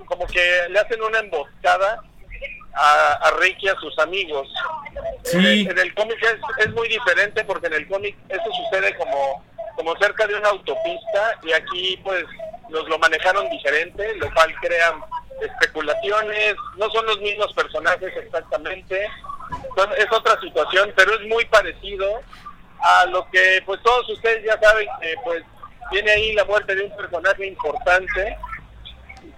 S4: como que le hacen una emboscada a, a Rick y a sus amigos.
S3: Sí.
S4: En, en el cómic es, es muy diferente porque en el cómic eso sucede como, como cerca de una autopista y aquí pues nos lo manejaron diferente, lo cual crean especulaciones, no son los mismos personajes exactamente, es otra situación, pero es muy parecido a lo que pues todos ustedes ya saben que pues viene ahí la muerte de un personaje importante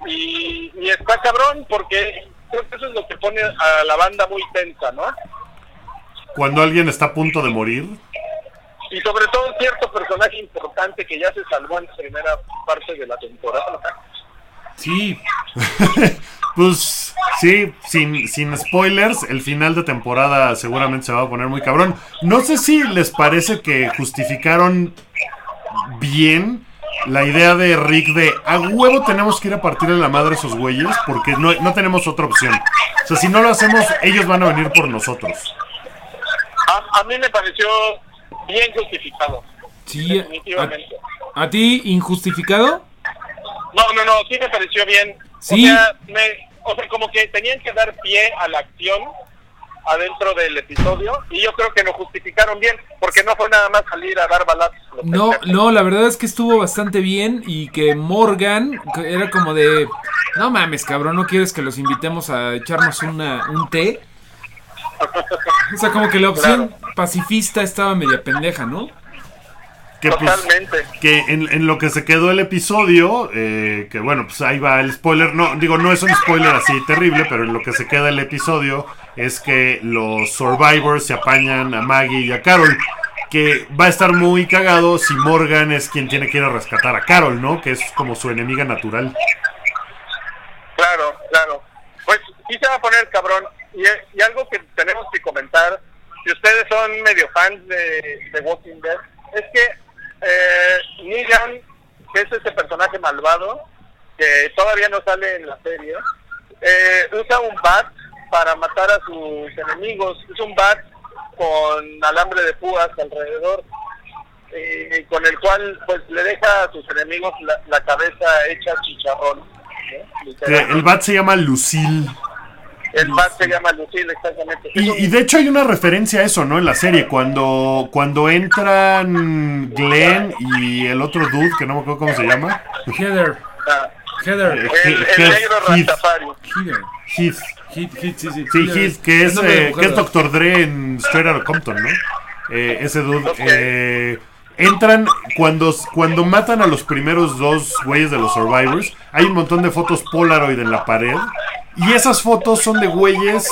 S4: y, y está cabrón porque creo que eso es lo que pone a la banda muy tensa, ¿no?
S1: Cuando alguien está a punto de morir.
S4: Y sobre todo cierto personaje importante que ya se salvó en la primera parte de la temporada.
S3: Sí, <laughs>
S1: Pues sí, sin, sin spoilers, el final de temporada seguramente se va a poner muy cabrón. No sé si les parece que justificaron bien la idea de Rick de a huevo tenemos que ir a partirle la madre a esos güeyes porque no, no tenemos otra opción. O sea, si no lo hacemos, ellos van a venir por nosotros.
S4: A, a mí me pareció bien justificado.
S3: sí.
S4: Definitivamente.
S3: ¿A, a ti injustificado?
S4: No, no, no, sí me pareció bien.
S3: Sí.
S4: O sea, me- o sea, como que tenían que dar pie a la acción adentro del episodio y yo creo que lo justificaron bien porque no fue nada más salir a dar balazos.
S3: No, no, la verdad es que estuvo bastante bien y que Morgan era como de, no mames, cabrón, no quieres que los invitemos a echarnos una, un té. <laughs> O sea, como que la opción pacifista estaba media pendeja, ¿no?
S1: Que pues,
S4: Totalmente.
S1: que en, en lo que se quedó el episodio, eh, que bueno, pues ahí va el spoiler. No, digo, no es un spoiler así terrible, pero en lo que se queda el episodio es que los survivors se apañan a Maggie y a Carol. que va a estar muy cagado si Morgan es quien tiene que ir a rescatar a Carol, ¿no? Que es como su enemiga natural.
S4: Claro, claro. Pues sí se va a poner cabrón. Y, y algo que tenemos que comentar, si ustedes son medio fans de, de Walking Dead, es que eh, Negan, que es ese personaje malvado, que todavía no sale en la serie, eh, usa un bat para matar a sus enemigos. Es un bat con alambre de púas alrededor, eh, con el cual pues le deja a sus enemigos la, la cabeza hecha chicharrón.
S1: el bat se llama Lucille.
S4: El bat se llama Lucille, exactamente.
S1: Y, de hecho hay una referencia a eso, ¿no? En la serie, cuando, cuando entran Glenn y el otro dude, que no me acuerdo cómo se llama.
S3: Heather.
S4: ah,
S3: Heather.
S4: el,
S1: He-
S4: el
S1: Heath-
S4: negro
S1: Heath.
S4: Rastafari.
S3: Heather.
S1: Heath.
S3: Heath, Heath, sí, sí.
S1: Sí, Heath, que es, eh, que es. Dre en Straight Outta Compton, ¿no? Eh, ese dude.
S4: Ok.
S1: eh, entran, cuando, cuando matan a los primeros dos güeyes de los Survivors, hay un montón de fotos Polaroid en la pared. Y esas fotos son de güeyes,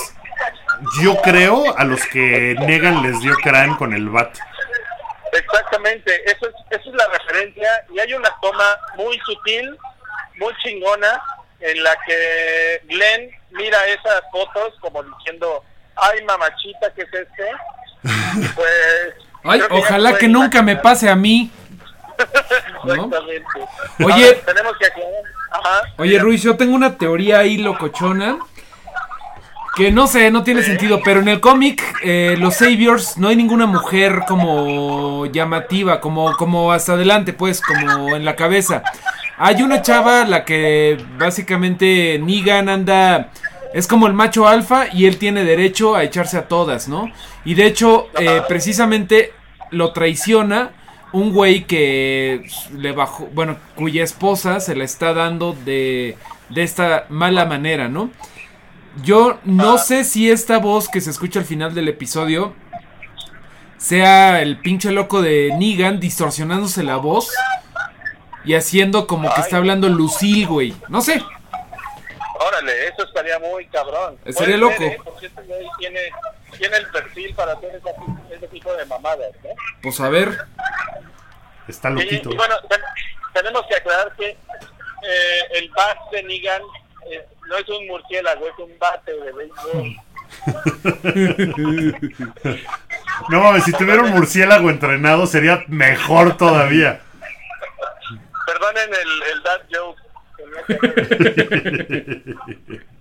S1: yo creo, a los que Negan les dio crán con el bat.
S4: Exactamente, eso es, esa es la referencia y hay una toma muy sutil, muy chingona, en la que Glenn mira esas fotos como diciendo, ay mamachita, ¿qué es este? Y <laughs> pues...
S3: Ay, ojalá que nunca me pase a mí. <laughs> ¿no?
S4: Exactamente.
S3: Oye.
S4: Ahora, tenemos que aclarar. Ajá.
S3: Oye, Ruiz, yo tengo una teoría ahí locochona. Que no sé, no tiene sentido, pero en el cómic, eh, los Saviors, no hay ninguna mujer como llamativa, como, como hasta adelante, pues, como en la cabeza. Hay una chava, la que básicamente Negan anda. Es como el macho alfa y él tiene derecho a echarse a todas, ¿no? Y de hecho, eh, precisamente lo traiciona un güey que le bajó, bueno, cuya esposa se la está dando de, de esta mala manera, ¿no? Yo no sé si esta voz que se escucha al final del episodio sea el pinche loco de Negan distorsionándose la voz y haciendo como que está hablando Lucille, güey. No sé.
S4: Órale, eso estaría muy cabrón.
S3: Estaría
S4: ser,
S3: loco.
S4: ¿eh? Porque este güey tiene, tiene el perfil para hacer ese tipo de mamadas, ¿no?
S3: Pues a ver.
S1: Está loquito.
S4: y bueno, ten- tenemos que aclarar que eh, el bat de Negan eh, no es un murciélago, es un bate de béisbol. <laughs>
S1: No mames, si tuviera un murciélago entrenado sería mejor todavía.
S4: Perdonen el, el dad joke. <laughs>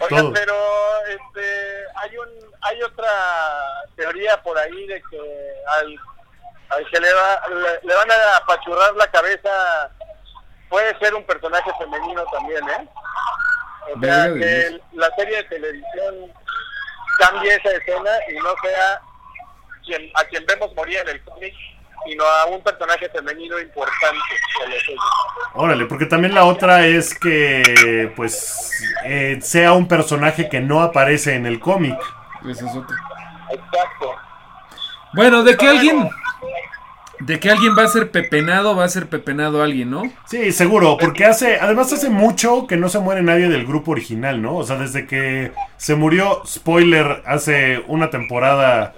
S4: Oigan, pero este, hay un, hay otra teoría por ahí de que al, al que le, va, le, le van a apachurrar la cabeza puede ser un personaje femenino también, ¿eh? O sea, que la serie de televisión cambie esa escena y no sea quien, a quien vemos morir en el cómic, sino a un personaje femenino importante de la serie.
S1: Órale, porque también la otra es que, pues, eh, sea un personaje que no aparece en el cómic.
S3: Esa es otra.
S4: Exacto.
S3: Bueno, de que alguien. De que alguien va a ser pepenado, va a ser pepenado alguien, ¿no?
S1: Sí, seguro, porque hace, además hace mucho que no se muere nadie del grupo original, ¿no? O sea, desde que se murió, spoiler, hace una temporada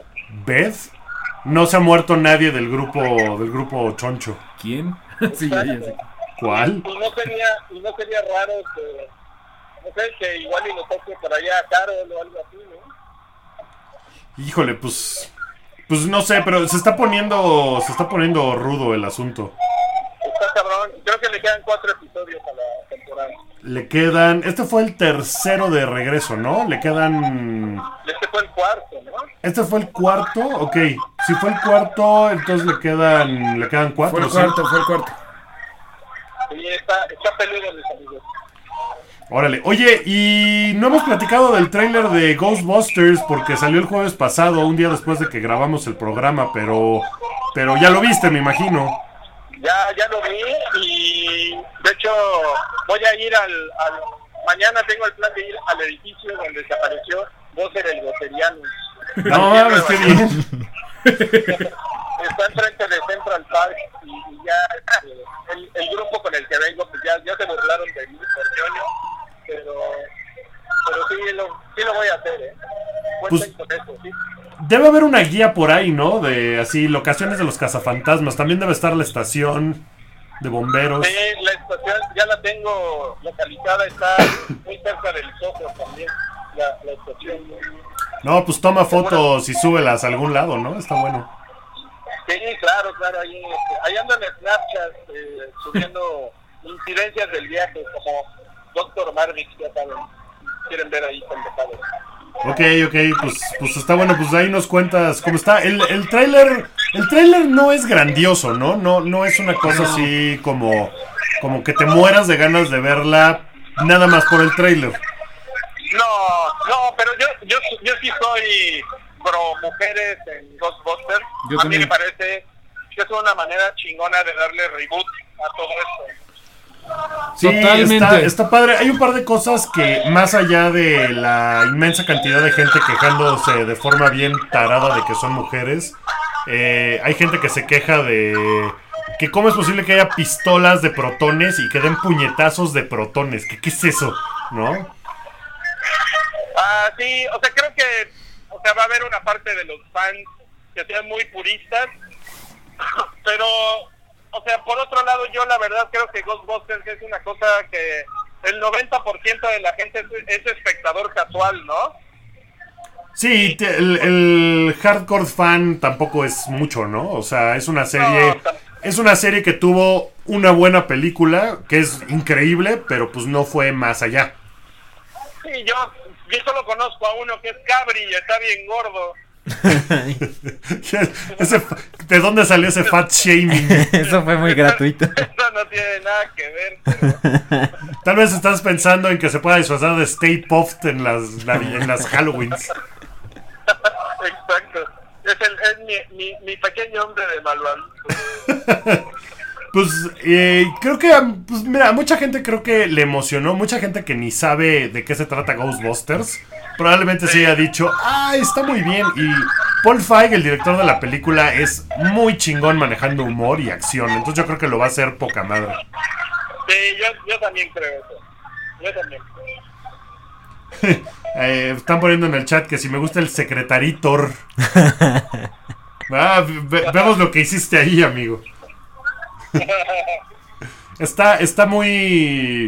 S1: Beth, no se ha muerto nadie del grupo, del grupo Choncho.
S3: ¿Quién? <laughs> sí, ya, ya sé.
S1: ¿Cuál?
S4: Y no sería, y no sería raro que, no sé, que igual y nos toque por allá a Carol o algo así, ¿no?
S1: Híjole, pues, pues no sé, pero se está poniendo, se está poniendo rudo el asunto.
S4: Está cabrón. Creo que le quedan cuatro episodios a la temporada.
S1: Le quedan, este fue el tercero de regreso, ¿no? Le quedan,
S4: Este fue el cuarto, ¿no?
S1: este fue el cuarto, ok. Si fue el cuarto, entonces le quedan, le quedan cuatro.
S3: Fue el
S1: ¿sí?
S3: cuarto, fue el cuarto.
S4: Y está, está peludo, mis amigos.
S1: Órale, oye, y no hemos platicado del tráiler de Ghostbusters porque salió el jueves pasado, un día después de que grabamos el programa, pero, pero ya lo viste, me imagino.
S4: Ya, ya lo vi y de hecho voy a ir al, al... Mañana tengo el plan de ir al edificio donde desapareció Gozer el Gozeriano.
S1: No mames, qué bien.
S4: Está enfrente de Central Park y, y ya eh, el, el grupo con el que vengo pues ya, ya se burlaron de mí por ñoño, pero, pero sí, lo, sí lo voy a hacer, ¿eh? Cuenten
S1: Pues-
S4: con eso, ¿sí?
S1: Debe haber una guía por ahí, ¿no? De así, locaciones de los cazafantasmas. También debe estar la estación de bomberos.
S4: Sí, la estación ya la tengo localizada, está muy cerca del Soho también, la, la estación.
S1: No, pues toma fotos y súbelas a algún lado, ¿no? Está bueno.
S4: Sí, claro, claro, ahí, este, ahí ando en Snapchat eh, subiendo <laughs> incidencias del viaje, como Doctor Marvix, ya saben, quieren ver ahí con detalles.
S1: Ok, ok, pues, pues está bueno, pues ahí nos cuentas cómo está. El, el tráiler, el tráiler no es grandioso, ¿no? No, no es una cosa así como, como que te mueras de ganas de verla nada más por el tráiler.
S4: No, no, pero yo, yo, yo sí soy pro mujeres en Ghostbusters.
S3: Yo
S4: a
S3: también.
S4: mí me parece que es una manera chingona de darle reboot a todo esto.
S1: Sí,
S3: Totalmente.
S1: Está, está padre. Hay un par de cosas que, más allá de la inmensa cantidad de gente quejándose de forma bien tarada de que son mujeres, eh, hay gente que se queja de que cómo es posible que haya pistolas de protones y que den puñetazos de protones. ¿Qué, qué es eso? ¿No?
S4: Ah, sí, o sea, creo que o sea, va a haber una parte de los fans que sean muy puristas, <laughs> pero, o sea, por otro lado, yo la verdad creo que Ghostbusters es una cosa que el 90% de la gente es, es espectador casual, ¿no?
S1: Sí, te- el, el hardcore fan tampoco es mucho, ¿no? O sea, es una serie.
S4: No,
S1: Es una serie que tuvo una buena película, que es increíble, pero pues no fue más allá.
S4: Sí, yo, yo solo conozco a uno que es Cabri y está bien gordo. <laughs>
S1: Ese- ¿De dónde salió ese fat shaming? <laughs>
S2: Eso fue muy gratuito. <laughs>
S4: Eso no tiene nada que ver. pero-
S1: Tal vez estás pensando en que se pueda disfrazar de Stay Puft en las, en las Halloweens.
S4: Exacto. Es, el, es mi, mi, mi pequeño hombre de malvado.
S1: Pues eh, creo que, a- pues mira, mucha gente creo que le emocionó, mucha gente que ni sabe de qué se trata Ghostbusters, probablemente se haya dicho, ah, está muy bien. Y Paul Feig, el director de la película, es muy chingón manejando humor y acción, entonces yo creo que lo va a hacer poca madre.
S4: Sí, yo, yo también creo eso. Yo también. <laughs>
S1: Eh, están poniendo en el chat que si me gusta el secretaritor. <laughs> Ah, ve- vemos lo que hiciste ahí, amigo. <laughs> Está, está muy...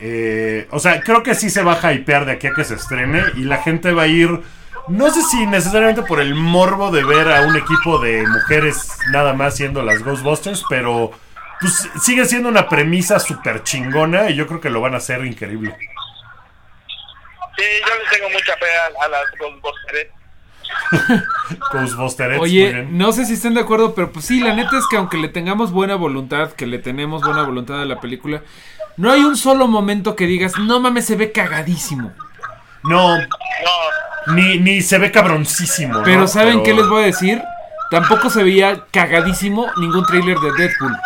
S1: eh, o sea, creo que sí se va a hypear de aquí a que se estrene y la gente va a ir... No sé si necesariamente por el morbo de ver a un equipo de mujeres nada más siendo las Ghostbusters, pero pues sigue siendo una premisa súper chingona y yo creo que lo van a hacer increíble.
S4: Sí, yo le tengo mucha fe a, a las Ghostbusters. <laughs>
S1: Ghostbusters.
S3: Oye, no sé si estén de acuerdo, pero pues sí, la neta es que aunque le tengamos buena voluntad, que le tenemos buena voluntad a la película, no hay un solo momento que digas, no mames, se ve cagadísimo.
S1: No,
S4: No,
S1: Ni, ni se ve cabroncísimo. ¿no?
S3: Pero ¿saben
S1: Pero-
S3: qué les voy a decir? Tampoco se veía cagadísimo ningún tráiler de Deadpool.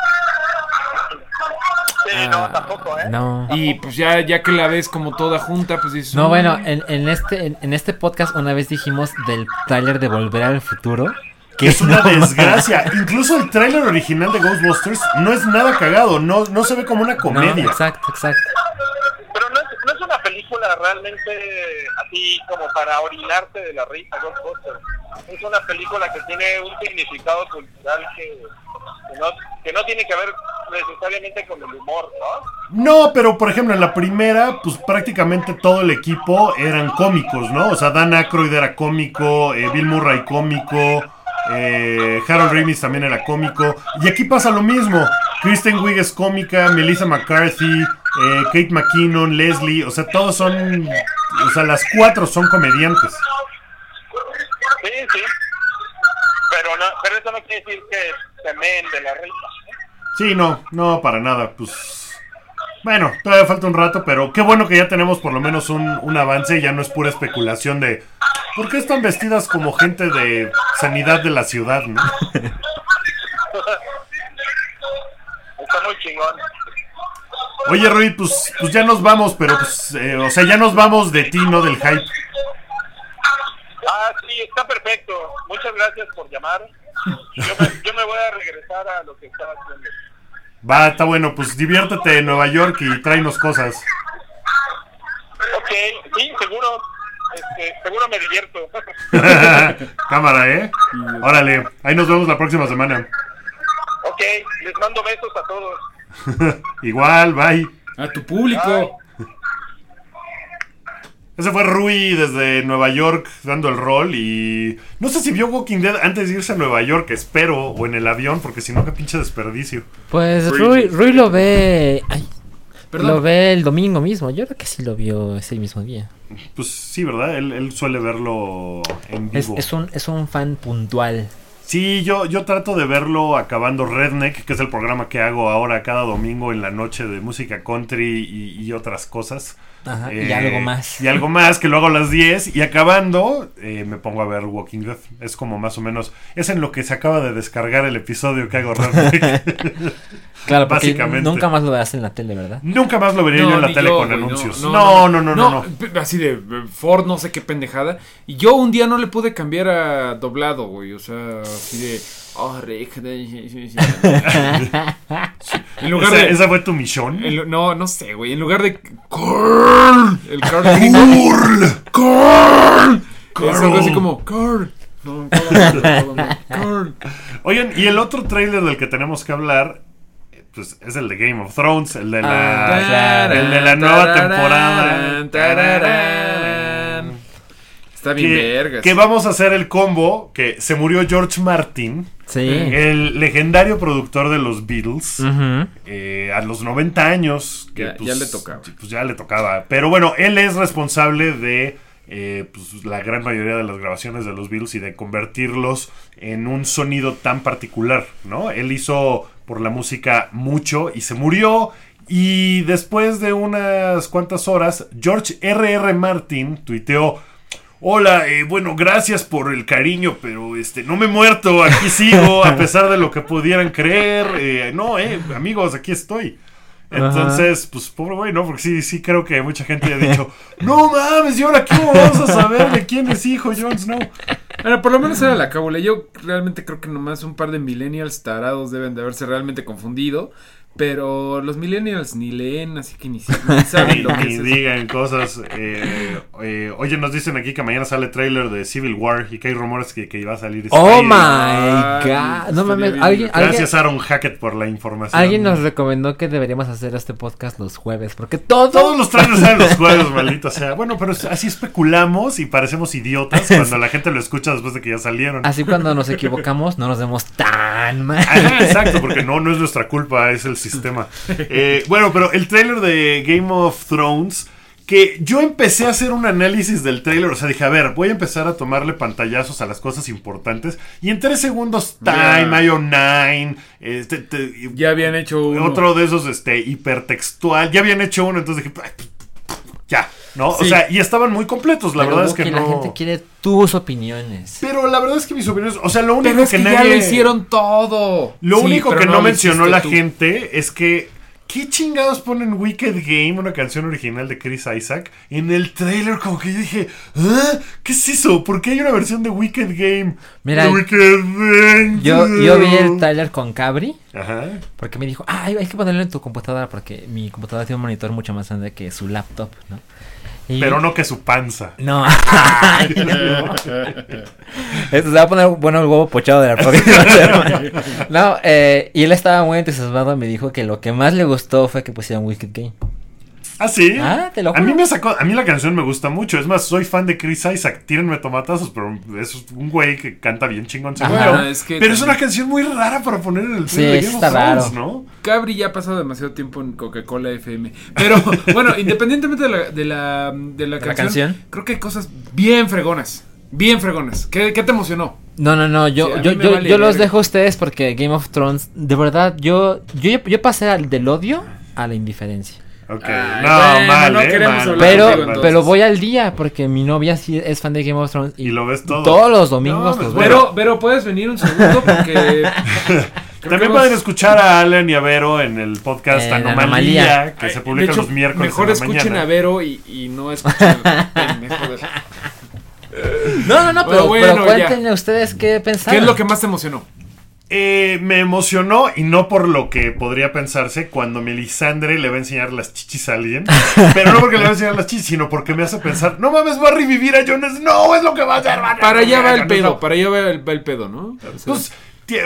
S4: sí, no, tampoco, ¿eh?
S2: No.
S3: Y pues ya, ya que la ves como toda junta, pues dices...
S2: No,
S3: "Mm".
S2: bueno, en, en este, en, en este podcast una vez dijimos del tráiler de Volver al Futuro. Que
S1: Es una
S2: no
S1: desgracia. Incluso el tráiler original de Ghostbusters no es nada cagado. No, no se ve como una
S2: No,
S1: comedia.
S2: exacto, exacto.
S4: Pero no es, no es una película realmente así como para orinarte de la risa, Ghostbusters. Es una película que tiene un significado cultural que, que, no, que no tiene que ver necesariamente con el humor, ¿no?
S1: No, pero por ejemplo, en la primera, pues prácticamente todo el equipo eran cómicos, ¿no? O sea, Dan Aykroyd era cómico, eh, Bill Murray cómico, eh, Harold Ramis también era cómico. Y aquí pasa lo mismo. Kristen Wiig es cómica, Melissa McCarthy, eh, Kate McKinnon, Leslie, o sea, todos son, o sea, las cuatro son comediantes.
S4: Sí, sí. Pero, no, pero eso no quiere decir que se meen de la risa.
S1: Sí, no, no, para nada, pues... Bueno, todavía falta un rato, pero qué bueno que ya tenemos por lo menos un, un avance, ya no es pura especulación de... ¿Por qué están vestidas como gente de sanidad de la ciudad, no?
S4: Está muy chingón.
S1: Oye, Rui, pues, pues ya nos vamos, pero pues, eh, o sea, ya nos vamos de ti, no del hype.
S4: Ah, sí, está perfecto. Muchas gracias por llamar. Yo me, yo me voy a regresar a lo que estaba haciendo.
S1: Va, está bueno, pues diviértete en Nueva York y tráenos cosas.
S4: Ok, sí, seguro. Este, seguro me divierto. <laughs>
S1: Cámara, ¿eh? Órale, ahí nos vemos la próxima semana.
S4: ok, les mando besos a todos. <laughs>
S1: Igual, bye.
S3: A tu público.
S1: Ese fue Rui desde Nueva York dando el rol y no sé si vio Walking Dead antes de irse a Nueva York, espero, o en el avión, porque si no, qué pinche desperdicio.
S2: Pues Rui, Rui lo ve. ay,
S3: Perdón.
S2: lo ve el domingo mismo. Yo creo que sí lo vio ese mismo día.
S1: Pues sí, ¿verdad? Él, él suele verlo en
S2: Es,
S1: vivo.
S2: es un, es un fan puntual.
S1: Sí, yo, yo trato de verlo acabando Redneck, que es el programa que hago ahora cada domingo en la noche de música country y, y otras cosas.
S2: Ajá,
S1: Eh,
S2: y algo más.
S1: Y algo más, que lo hago a las 10 y acabando eh, me pongo a ver Walking Dead. Es como más o menos, es en lo que se acaba de descargar el episodio que hago. <laughs>
S2: Claro,
S1: básicamente.
S2: nunca más lo verás en la tele, ¿verdad?
S1: Nunca más lo vería yo en la tele
S3: yo,
S1: con anuncios. No, no, no, no. no,
S3: p- Así de eh, Ford, no sé qué pendejada. Y yo un día no le pude cambiar a doblado, güey. O sea, así de. Oh, Rick. de- sí, sí, sí". En lugar
S1: ¿Esa,
S3: de.
S1: esa fue tu misión?
S3: en no, no sé, güey. En lugar de. Carl. El Carl gringo. Carl. Es algo así como. Carl. No, Carl. Carl.
S1: Oigan, y el otro tráiler del que tenemos que hablar, pues es el de Game of Thrones, el de la,
S2: Ah,
S1: el de la nueva temporada.
S3: Está bien
S1: Que,
S3: vergas.
S1: que vamos a hacer el combo que se murió George Martin,
S2: Sí.
S1: el legendario productor de los Beatles. Eh, a los 90 años, que
S3: Ya-
S1: pues,
S3: ya le tocaba.
S1: Pues ya le tocaba. Pero bueno, él es responsable de eh, pues, la gran mayoría de las grabaciones de los Beatles y de convertirlos en un sonido tan particular, ¿no? Él hizo por la música mucho y se murió. Y después de unas cuantas horas, George R.R. Martin tuiteó. Hola, eh, bueno, gracias por el cariño, pero este no me he muerto, aquí sigo, a <laughs> pesar de lo que pudieran creer. eh, no, eh, amigos, aquí estoy. Entonces, pues pobre güey, ¿no? Porque sí, sí creo que mucha gente ha dicho, <laughs> no mames, ¿y ahora cómo vamos a saber de quién es hijo Jon Snow?
S3: Bueno, por lo menos era la cábula. Yo realmente creo que nomás un par de millennials tarados deben de haberse realmente confundido. Pero los millennials ni leen, así que ni, <laughs> saben
S1: Ni,
S3: lo que
S1: ni
S3: es eso.
S1: digan cosas. eh, eh, oye, nos dicen aquí que mañana sale trailer de Civil War y que hay rumores que, que iba a salir.
S2: Oh
S1: Spider.
S2: my
S3: Ay,
S2: god. No mames. Alguien, alguien,
S1: Gracias Aaron Hackett por la información.
S2: alguien nos recomendó que deberíamos hacer este podcast los jueves. Porque todo.
S1: Todos los trailers salen los jueves, maldito sea. Bueno, pero así especulamos y parecemos idiotas cuando la gente lo escucha después de que ya salieron.
S2: Así cuando nos equivocamos, no nos vemos tan mal.
S1: Ajá, exacto, porque no, no es nuestra culpa, es el sistema. Eh, bueno, pero el trailer de Game of Thrones, que yo empecé a hacer un análisis del trailer, o sea, dije, a ver, voy a empezar a tomarle pantallazos a las cosas importantes, y en tres segundos, Time,
S3: Ya.
S1: Io 9, este, te-
S3: Ya habían hecho uno.
S1: otro de esos, este, hipertextual, ya habían hecho uno, entonces dije, "Ay, ya, ¿no? O sea, y estaban muy completos, la
S2: Pero,
S1: verdad es que
S2: Buki,
S1: no...
S2: la gente quiere tus opiniones.
S1: Pero la verdad es que mis opiniones, o sea, lo único
S3: Pero es que,
S1: que,
S3: ya
S1: nadie...
S3: lo hicieron todo.
S1: Lo
S3: Sí,
S1: único que no, mencionó la
S3: tú.
S1: gente es que. ¿Qué chingados ponen Wicked Game, una canción original de Chris Isaac, en el trailer? Como que yo dije, ¿Ah? ¿qué es eso? ¿Por qué hay una versión de Wicked Game?
S2: Mira,
S1: Wicked.
S2: Yo, yo vi el trailer con Cabri.
S1: Ajá.
S2: Porque me dijo, ah, hay que ponerlo en tu computadora. Porque mi computadora tiene un monitor mucho más grande que su laptop, ¿no? Y-
S1: Pero no que su panza.
S2: No. <laughs> no. <laughs> Esto se va a poner bueno el huevo pochado de la próxima. <laughs> No, eh, y él estaba muy entusiasmado me dijo que lo que más le gustó fue que pusieran Wicked Game.
S1: ¿Ah, sí?
S2: Ah, te lo
S1: A mí me sacó, a mí la canción me gusta mucho. Es más, soy fan de Chris Isaac. Tírenme tomatazos, pero es un güey que canta bien chingón,
S2: Ajá.
S3: es que
S1: pero es una canción muy rara para poner en el
S2: Sí,
S1: de Game of Thrones,
S2: raro.
S1: ¿no?
S3: Cabri ya ha pasado demasiado tiempo en Coca-Cola FM. Pero <laughs> bueno, independientemente de la, de la, de la
S2: ¿De la
S3: canción,
S2: canción?
S3: creo que hay cosas bien fregonas. Bien fregonas. ¿Qué, qué te emocionó?
S2: No, no, no, yo,
S3: Sí,
S2: yo, yo,
S3: vale
S2: yo los dejo a ustedes porque Game of Thrones, de verdad, yo, yo, yo pasé al del odio a la indiferencia.
S1: Ok.
S3: Ay,
S1: no,
S3: bueno,
S1: mal,
S3: no
S1: eh,
S3: queremos
S1: mal,
S3: hablar
S2: Pero,
S3: contigo,
S2: pero voy al día porque mi novia sí es fan de Game of Thrones y,
S1: Y lo ves todo.
S2: todos los domingos
S1: No,
S2: los
S1: pues,
S2: veo.
S3: Pero, pero puedes venir un segundo porque. <laughs>
S1: También
S3: hemos-
S1: pueden escuchar a Alan y a Vero en el podcast
S2: En
S1: Anomalía,
S2: Anomalía.
S1: que se publica
S3: hecho,
S1: los miércoles.
S3: Mejor
S1: en la
S3: escuchen
S1: mañana.
S3: a Vero y, y no escuchen
S2: No, no, no,
S3: Bueno,
S2: pero,
S3: bueno,
S2: pero
S3: ya.
S2: cuéntenme ustedes qué pensaron.
S3: ¿Qué es lo que más te emocionó?
S1: Eh, me emocionó y no por lo que podría pensarse cuando Melisandre le va a enseñar las chichis a alguien. <laughs> pero no porque le va a enseñar las chichis, sino porque me hace pensar, no mames, va a revivir a Jon Snow, es lo que va a hacer. va a
S3: Para allá va el pedo,
S1: Snow".
S3: para allá va el, va el pedo, ¿no?
S1: Pues,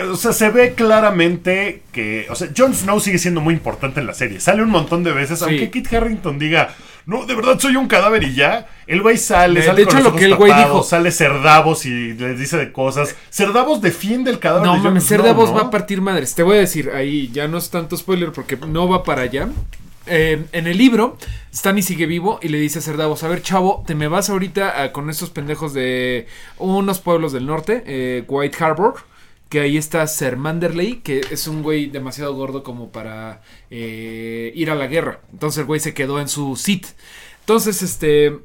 S1: o sea, se ve claramente que, o sea, Jon Snow sigue siendo muy importante en la serie. Sale un montón de veces,
S3: Sí.
S1: aunque Kit Harrington diga, no, de verdad soy un cadáver y ya. El güey sale,
S3: De-
S1: sale
S3: de
S1: con
S3: hecho,
S1: los
S3: lo que el güey dijo-
S1: sale Cerdavos y les dice de cosas. Cerdavos defiende el cadáver
S3: No
S1: de
S3: mames,
S1: Snow,
S3: Cerdavos
S1: ¿no?
S3: va a partir madres. Te voy a decir, ahí ya no es tanto spoiler porque no va para allá. Eh, en el libro, Stanny sigue vivo y le dice a Cerdavos, a ver chavo, te me vas ahorita a- con estos pendejos de unos pueblos del norte, eh, White Harbor, que ahí está Ser Manderley, que es un güey demasiado gordo como para eh, ir a la guerra. Entonces el güey se quedó en su sit. Entonces, este...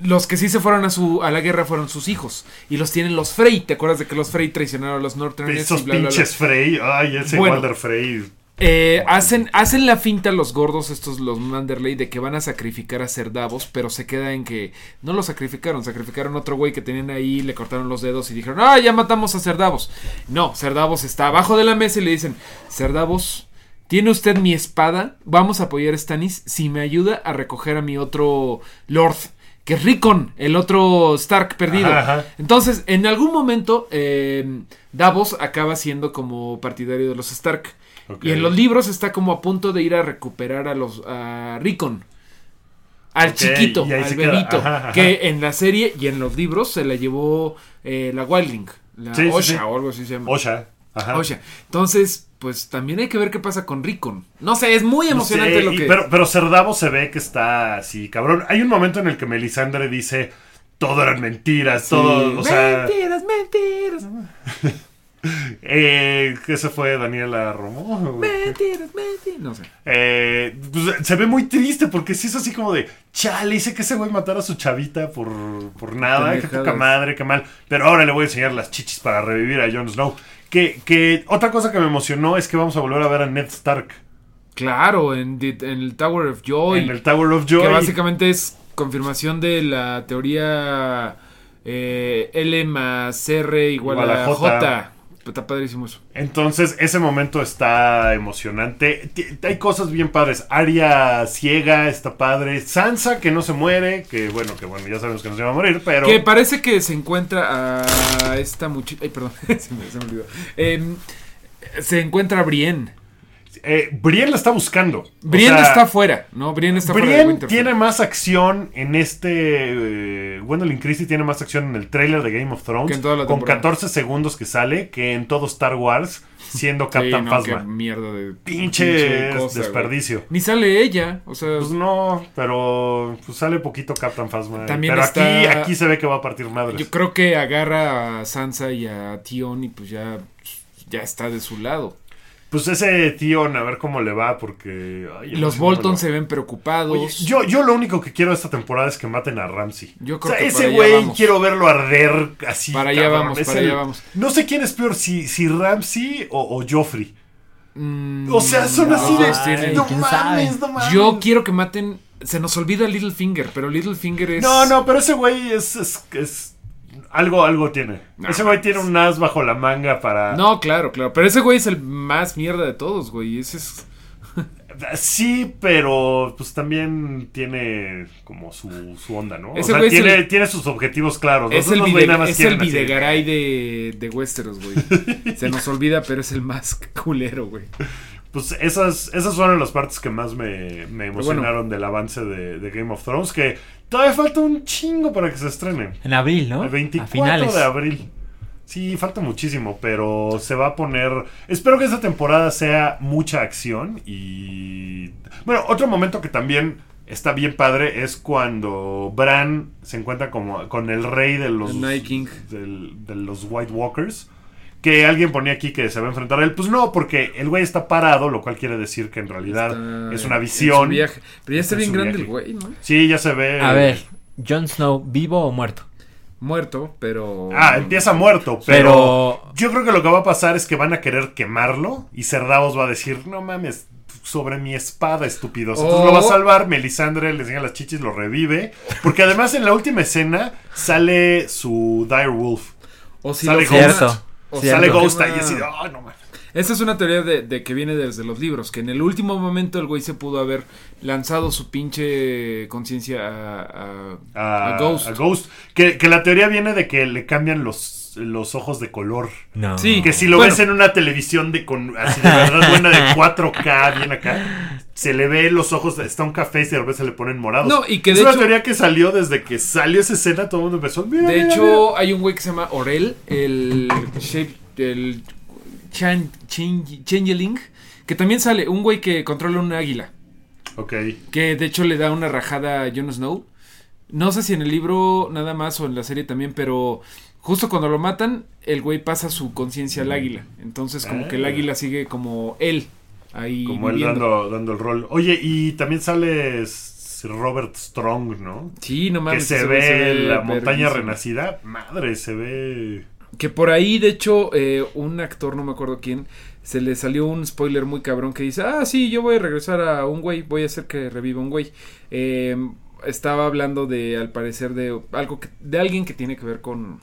S3: Los que sí se fueron a su a la guerra fueron sus hijos. Y los tienen los Frey. ¿Te acuerdas de que los Frey traicionaron a los Northerners?
S1: Esos
S3: y bla, bla, bla?
S1: pinches Frey. Ay, ese
S3: Bueno.
S1: Walder Frey.
S3: Eh, hacen, hacen la finta los gordos, estos los Manderley, de que van a sacrificar a Cerdavos, pero se queda en que no lo sacrificaron, sacrificaron a otro güey que tenían ahí, le cortaron los dedos y dijeron, ah, ya matamos a Cerdavos. No, Cerdavos está abajo de la mesa y le dicen, Cerdavos, ¿tiene usted mi espada? Vamos a apoyar a Stannis si me ayuda a recoger a mi otro Lord. Que es Rickon, el otro Stark perdido.
S1: Ajá, ajá.
S3: Entonces, en algún momento, eh, Davos acaba siendo como partidario de los Stark. Y en los libros está como a punto de ir a recuperar a los a Rickon. Al chiquito,
S1: y
S3: al bebito.
S1: Ajá, ajá.
S3: Que en la serie y en los libros se la llevó eh, la Wildling. La
S1: Sí,
S3: Osha
S1: sí.
S3: o algo así se llama.
S1: Osha. Ajá.
S3: Osha. Entonces, pues también hay que ver qué pasa con Rickon. No sé, es muy
S1: No
S3: emocionante
S1: sé,
S3: lo
S1: y-
S3: que.
S1: Pero, pero Cerdavo se ve que está así, cabrón. Hay un momento en el que Melisandre dice, todo eran mentiras, todo, o sea...
S3: mentiras, mentiras. <laughs> <laughs>
S1: Eh, ¿Qué se fue Daniela Romo?
S3: Mentiras, mentiras. No sé.
S1: Eh, pues, se ve muy triste porque sí es así como de, chale, hice que ese güey matara a su chavita por, por nada, qué poca madre, qué mal. Pero ahora le voy a enseñar las chichis para revivir a Jon Snow. Que, que otra cosa que me emocionó es que vamos a volver a ver a Ned Stark
S3: Claro, en, the- en el Tower of Joy.
S1: en el Tower of Joy.
S3: Que básicamente es confirmación de la teoría eh, L más R igual,
S1: a J.
S3: J. Está padrísimo eso.
S1: Entonces, ese momento está emocionante. Hay cosas bien padres. Aria ciega, está padre. Sansa, que no se muere. Que bueno, que bueno, ya sabemos que no se va a morir, pero.
S3: Que parece que se encuentra a esta muchacha. Ay, perdón, <laughs> se me, se me olvidó. Em, se encuentra a Brienne.
S1: Eh, Brienne la está buscando. O
S3: Brienne
S1: sea,
S3: está afuera, ¿no? Brienne está fuera de
S1: tiene más acción en este. Eh, Gwendolyn Christie tiene más acción en el trailer de Game of Thrones. Con
S3: temporada.
S1: 14 segundos que sale, que en todo Star Wars, siendo <laughs>
S3: Sí,
S1: Captain
S3: qué
S1: Phasma.
S3: mierda de
S1: Pinche
S3: cosa,
S1: desperdicio.
S3: güey. Ni sale ella, o sea,
S1: Pues no, pero pues sale poquito Captain Phasma.
S3: También
S1: pero
S3: está-
S1: aquí, aquí se ve que va a partir madres.
S3: yo creo que agarra a Sansa y a Tion y pues ya, ya está de su lado.
S1: Pues ese tío, a ver cómo le va, porque. ay,
S3: Los
S1: no
S3: Bolton se ven preocupados.
S1: Oye, yo, yo lo único que quiero esta temporada es que maten a Ramsey.
S3: Yo
S1: O
S3: creo
S1: sea,
S3: que
S1: ese güey quiero verlo arder así.
S3: Para allá
S1: cabrón.
S3: vamos,
S1: Es
S3: para
S1: el-
S3: allá vamos.
S1: No sé quién es peor, si, si Ramsey o, o Joffrey.
S3: Mm,
S1: O sea, son
S3: los
S1: así de.
S3: tienen-
S1: No
S2: ¿quién
S1: mames, no mames.
S3: Yo quiero que maten. Se nos olvida Littlefinger, pero Littlefinger es.
S1: No, no, pero ese güey es. es, es- algo, algo tiene.
S3: No,
S1: ese güey tiene un as bajo la manga para.
S3: No, claro, claro. Pero ese güey es el más mierda de todos, güey. Ese es. <laughs>
S1: Sí, pero pues también tiene como su, su onda, ¿no?
S3: Ese
S1: o sea, tiene,
S3: el-
S1: tiene sus objetivos claros.
S3: Es el, Vide-
S1: nada más
S3: es el. Videgaray de, de Westeros, güey. <laughs> Se nos olvida, pero es el más culero, güey.
S1: Pues esas, esas fueron las partes que más me, me
S3: bueno.
S1: emocionaron del avance de, de Game of Thrones, que todavía falta un chingo para que se estrenen.
S2: En abril, ¿no?
S1: El 24
S2: a finales.
S1: de abril. Sí, falta muchísimo, pero se va a poner... Espero que esta temporada sea mucha acción y... Bueno, otro momento que también está bien padre es cuando Bran se encuentra como, con el rey de los...
S3: El Night King.
S1: del- de los White Walkers. Que alguien ponía aquí que se va a enfrentar a él. Pues no, porque el güey está parado, lo cual quiere decir que en realidad
S3: Está
S1: es una visión.
S3: su viaje. Pero ya está
S1: En
S3: bien grande
S1: viaje.
S3: el güey, ¿no?
S1: Sí, ya se ve.
S2: A ver, Jon Snow, ¿vivo o muerto?
S3: Muerto, pero.
S1: Ah, empieza muerto, pero,
S2: Pero-
S1: yo creo que lo que va a pasar es que van a querer quemarlo y Cerdavos va a decir, no mames, sobre mi espada, estúpidos. Entonces
S3: Oh.
S1: lo va a salvar, Melisandre le enseña las chichis, lo revive, porque además en la última escena sale su Dire Wolf.
S3: O si
S1: Sale
S3: lo. O
S2: Sí,
S1: Sale. Ghost ahí
S3: va-
S1: así, de, "Ay, no mames".
S3: Esta es una teoría de, de que viene desde los libros, que en el último momento el güey se pudo haber lanzado su pinche conciencia a, a- a Ghost.
S1: a Ghost. Que, que la teoría viene de que le cambian los, los ojos de color.
S2: No.
S3: Sí.
S1: Que si lo
S3: Bueno.
S1: ves en una televisión de con así de verdad buena de 4K, bien acá, se le ve los ojos, está un café y de repente se le ponen morados.
S3: No, y que
S1: es
S3: de
S1: una
S3: hecho-
S1: teoría que salió desde que salió esa escena, todo el mundo empezó. "Mira,
S3: De
S1: mira,
S3: hecho, hay un güey que se llama Orel, el shape, el chan- change- changeling, que también sale, un güey que controla un águila,
S1: mira". Ok.
S3: que de hecho le da una rajada a Jon Snow. No sé si en el libro nada más o en la serie también, pero justo cuando lo matan, el güey pasa su conciencia al águila. Entonces como que el
S1: Ah.
S3: águila sigue como él. Ahí
S1: Como él dando, dando el rol. Oye, y también sale Robert Strong, ¿no?
S3: Sí, no
S1: que
S3: mames.
S1: se
S3: ese
S1: ve,
S3: se
S1: la montaña renacida. Madre, se ve.
S3: Que por ahí, de hecho, eh, un actor, no me acuerdo quién, se le salió un spoiler muy cabrón que dice, ah, sí, yo voy a regresar a un güey, voy a hacer que reviva un güey. Eh, estaba hablando de, al parecer, de algo que, de alguien que tiene que ver con,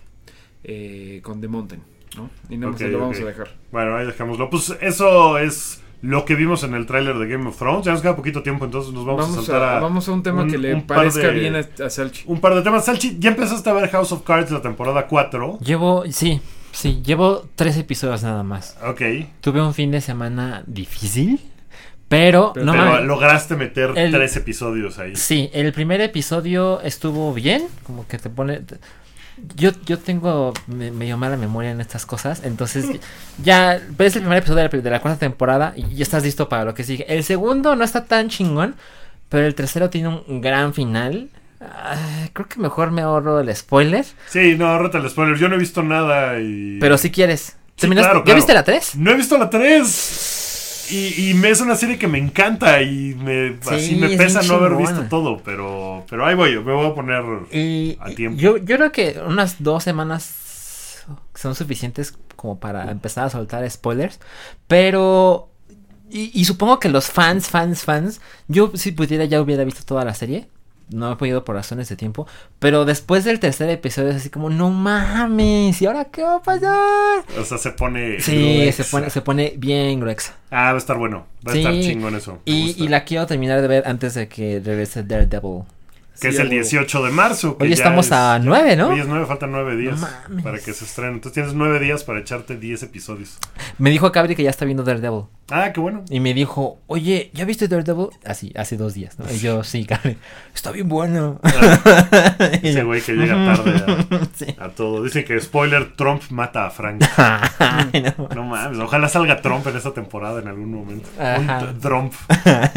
S3: eh, con The Mountain, ¿no? Y nada más
S1: Ok,
S3: lo vamos a dejar.
S1: Bueno, ahí dejémoslo. Pues eso es lo que vimos en el tráiler de Game of Thrones. Ya nos queda poquito tiempo, entonces nos vamos,
S3: Vamos,
S1: a saltar
S3: a,
S1: a,
S3: vamos a un tema
S1: un-
S3: que le parezca
S1: de-
S3: bien a, a Salchi.
S1: un par de temas. Salchi, ya empezaste a ver House of Cards la temporada 4.
S2: Llevo, sí, sí, llevo tres episodios nada más.
S1: Ok.
S2: Tuve un fin de semana difícil, pero,
S3: Pero
S2: no
S1: Pero
S2: mames.
S1: lograste meter
S2: El-
S1: tres episodios ahí.
S2: Sí, el primer episodio estuvo bien, como que te pone... Yo, yo tengo me- medio mala memoria en estas cosas, entonces <laughs> ya ves el primer episodio de la, de la cuarta temporada y ya estás listo para lo que sigue. El segundo no está tan chingón, pero el tercero tiene un gran final. Ah, creo que mejor me ahorro el spoiler,
S1: Sí, no, reta el spoiler. Yo no he visto nada y.
S2: pero si quieres.
S1: Sí,
S2: ¿Terminaste-
S1: claro,
S2: ¿Ya
S1: claro.
S2: viste la 3?
S1: No he visto la 3. Y, y es una serie que me encanta y me,
S2: Sí,
S1: así me
S2: es
S1: pesa no haber visto todo, pero, pero ahí voy, me voy a poner...
S2: Y
S1: a tiempo.
S2: Yo, yo creo que unas dos semanas son suficientes como para empezar a soltar spoilers. Pero. Y, y supongo que los fans, fans, fans. Yo, si pudiera, ya hubiera visto toda la serie. No he podido por razones de tiempo. Pero después del tercer episodio es así como, no mames. ¿Y ahora qué va a pasar?
S1: O sea, se pone...
S2: Sí,
S1: gruexa.
S2: se pone, se pone bien gruexa.
S1: Ah, va a estar bueno. Va a
S2: Sí,
S1: estar chingón eso.
S2: Y, la quiero terminar de ver antes de que regrese Daredevil.
S1: Que
S3: Sí,
S1: es el
S3: a huevo.
S1: 18 de marzo. que
S2: Hoy
S1: ya
S2: estamos
S1: es-
S2: a nueve, ¿no?
S1: Hoy es 9, faltan 9 días
S2: mames.
S1: para que se estrene. Entonces tienes 9 días para echarte 10 episodios.
S2: Me dijo Cabri que ya está viendo Daredevil.
S1: Ah, qué bueno.
S2: Y me dijo, oye, ¿ya viste Daredevil? Así, hace dos días, ¿no? Y yo, sí, Cabri, está bien bueno. <laughs>
S1: Ese güey que llega tarde <laughs>
S2: Sí.
S1: a, todo. Dicen que spoiler, Trump mata a Frank. <laughs>
S2: Ay, no.
S1: No mames, ojalá salga Trump en esta temporada en algún momento.
S2: Ajá.
S1: Un Trump.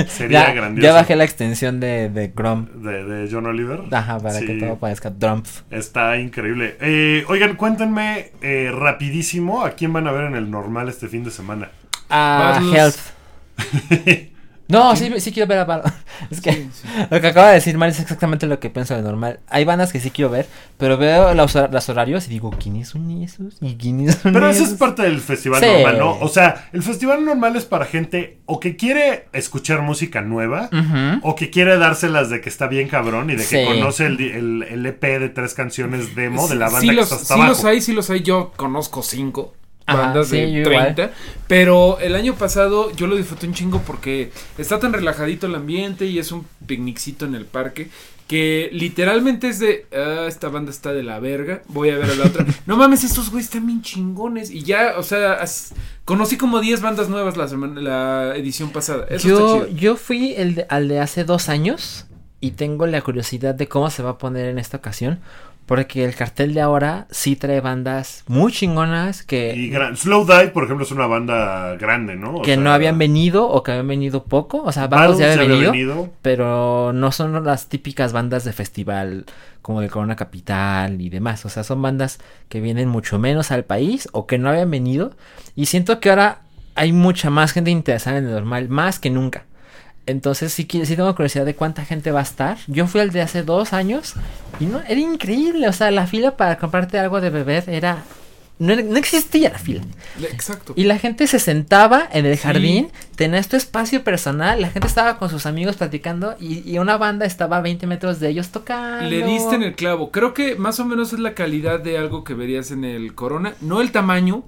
S1: Sería
S2: Ya,
S1: grandioso.
S2: ya bajé la extensión de, de Grom.
S1: De, de John Oliver.
S2: Ajá, para
S1: Sí,
S2: que todo parezca Trump.
S1: Está increíble. Eh, oigan, cuéntenme eh, rapidísimo a quién van a ver en el normal este fin de semana.
S2: Ah,
S3: Barlos.
S2: Health. <laughs> No, sí, sí quiero ver a Barlos. <laughs> Es que
S3: Sí, sí.
S2: lo que acaba de decir Mar es exactamente lo que pienso de normal. Hay bandas que sí quiero ver, pero veo los, los horarios y digo, ¿quiénes son esos? ¿Y quiénes son
S1: Pero eso es parte del festival
S2: Sí.
S1: normal, ¿no? O sea, el festival normal es para gente o que quiere escuchar música nueva o que quiere dárselas de que está bien cabrón y de que
S2: Sí.
S1: conoce el, el, el EP de tres canciones demo de la banda
S3: sí
S1: que
S3: los,
S1: está hasta
S3: sí
S1: abajo.
S3: los hay, sí los hay. Yo conozco cinco
S2: Ajá,
S3: bandas
S2: sí,
S3: de
S2: yo igual.
S3: 30. Pero el año pasado yo lo disfruté un chingo porque está tan relajadito el ambiente y es un picnicito en el parque. Que literalmente es de, "Ah, esta banda está de la verga, voy a ver a la otra. <laughs> no mames, estos güeyes están bien chingones. Y ya, o sea, as- conocí como 10 bandas nuevas la, semana, la edición pasada. Eso
S2: yo,
S3: está chido.
S2: yo fui el de- al de hace dos años y tengo la curiosidad de cómo se va a poner en esta ocasión. Porque el cartel de ahora sí trae bandas muy chingonas que,
S1: Y gran- Slow Dive, por ejemplo, es una banda grande, ¿no? O
S2: que
S1: sea,
S2: no habían venido o que habían venido poco. O sea, bandas ya habían
S1: había
S2: venido,
S1: venido.
S2: pero no son las típicas bandas de festival como de Corona Capital y demás. O sea, son bandas que vienen mucho menos al país o que no habían venido. Y siento que ahora hay mucha más gente interesada en el normal, más que nunca. Entonces sí, sí tengo curiosidad de cuánta gente va a estar. Yo fui al de hace dos años y no, era increíble. O sea, la fila para comprarte algo de beber era... No, existía la fila.
S3: Exacto.
S2: Y la gente se sentaba en el
S3: Sí.
S2: jardín, tenías tu espacio personal, la gente estaba con sus amigos platicando y, y una banda estaba a 20 metros de ellos tocando.
S3: Le diste en el clavo. Creo que más o menos es la calidad de algo que verías en el Corona. No el tamaño,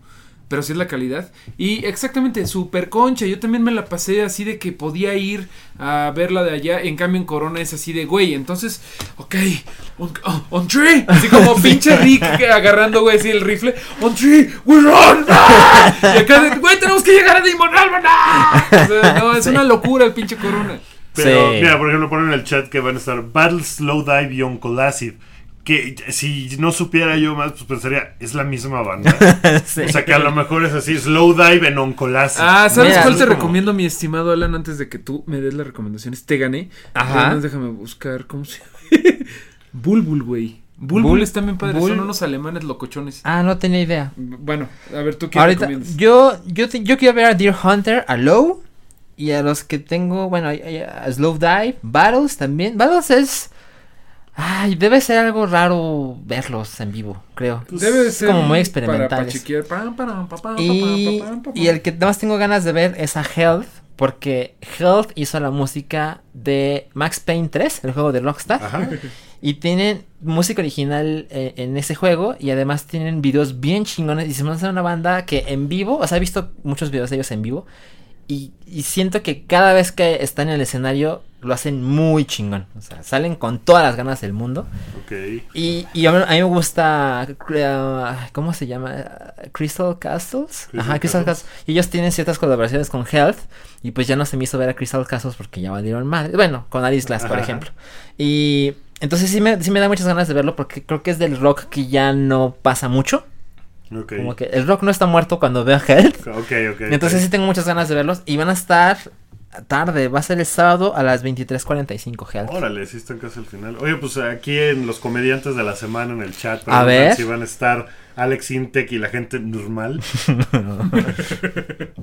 S3: pero sí es la calidad. Y exactamente, super concha. Yo también me la pasé así de que podía ir a verla de allá. En cambio, en Corona es así de, güey, entonces, ok, on, oh, on tree. Así como <laughs> pinche Rick agarrando, güey, así el rifle. On tree, we're on. Y acá, de, güey, tenemos que llegar a Demon Alba. O sea, no, es una locura el pinche Corona.
S1: Pero,
S2: Sí.
S1: mira, por ejemplo, ponen en el chat que van a estar Battle Slow Dive y Oncolacid. Que si no supiera yo más, pues pensaría, es la misma banda. <laughs>
S2: Sí.
S1: O sea que a lo mejor es así, Slow Dive en Oncolacid.
S3: Ah, ¿sabes
S2: Mira,
S3: cuál
S1: es
S3: te
S1: como-
S3: recomiendo, mi estimado Alan, antes de que tú me des las recomendaciones? Te gané.
S2: Ajá.
S3: Además, déjame buscar, ¿cómo se llama? <laughs> Bulbul, güey. Bulbul
S2: Bul-
S3: está bien padre, son unos alemanes locochones.
S2: Ah, no tenía idea.
S3: Bueno, a ver, ¿tú qué
S2: Ahorita,
S3: recomiendas?
S2: yo, yo, te- yo quiero ver a Deer Hunter, a Low, y a los que tengo, bueno, hay a Slow Dive, Battles también. Battles es... Ay, debe ser algo raro verlos en vivo, creo.
S3: Debe de ser
S2: como muy
S3: para
S2: experimentales.
S3: pachequear. Pam, pam, pam, pam,
S2: Y,
S3: pam, pam, pam,
S2: y el que más tengo ganas de ver es a Health, porque Health hizo la música de Max Payne 3, el juego de Rockstar.
S1: Ajá.
S2: Y tienen música original eh, en ese juego y además tienen videos bien chingones. Y se me hace una banda que en vivo, o sea, he visto muchos videos de ellos en vivo. Y, y siento que cada vez que están en el escenario lo hacen muy chingón. O sea, salen con todas las ganas del mundo.
S1: Ok.
S2: Y, y a, mí, a mí me gusta, uh, ¿cómo se llama? Crystal Castles.
S1: Crystal
S2: Ajá, Crystal
S1: Castles.
S2: Castles. Y ellos tienen ciertas colaboraciones con Health. Y pues ya no se me hizo ver a Crystal Castles porque ya valieron mal. Bueno, con Alice Glass, por ejemplo. Y entonces sí me, sí me da muchas ganas de verlo porque creo que es del rock que ya no pasa mucho. Como que el rock no está muerto cuando veo Health.
S1: Ok, <laughs> ok.
S2: Entonces sí tengo muchas ganas de verlos. Y van a estar tarde. Va a ser el sábado a las 23.45 Health.
S1: Órale, sí están casi al final. Oye, pues aquí en los comediantes de la semana en el chat.
S2: A ver.
S1: Si van a estar Alex Intec y la gente normal. <laughs> <laughs>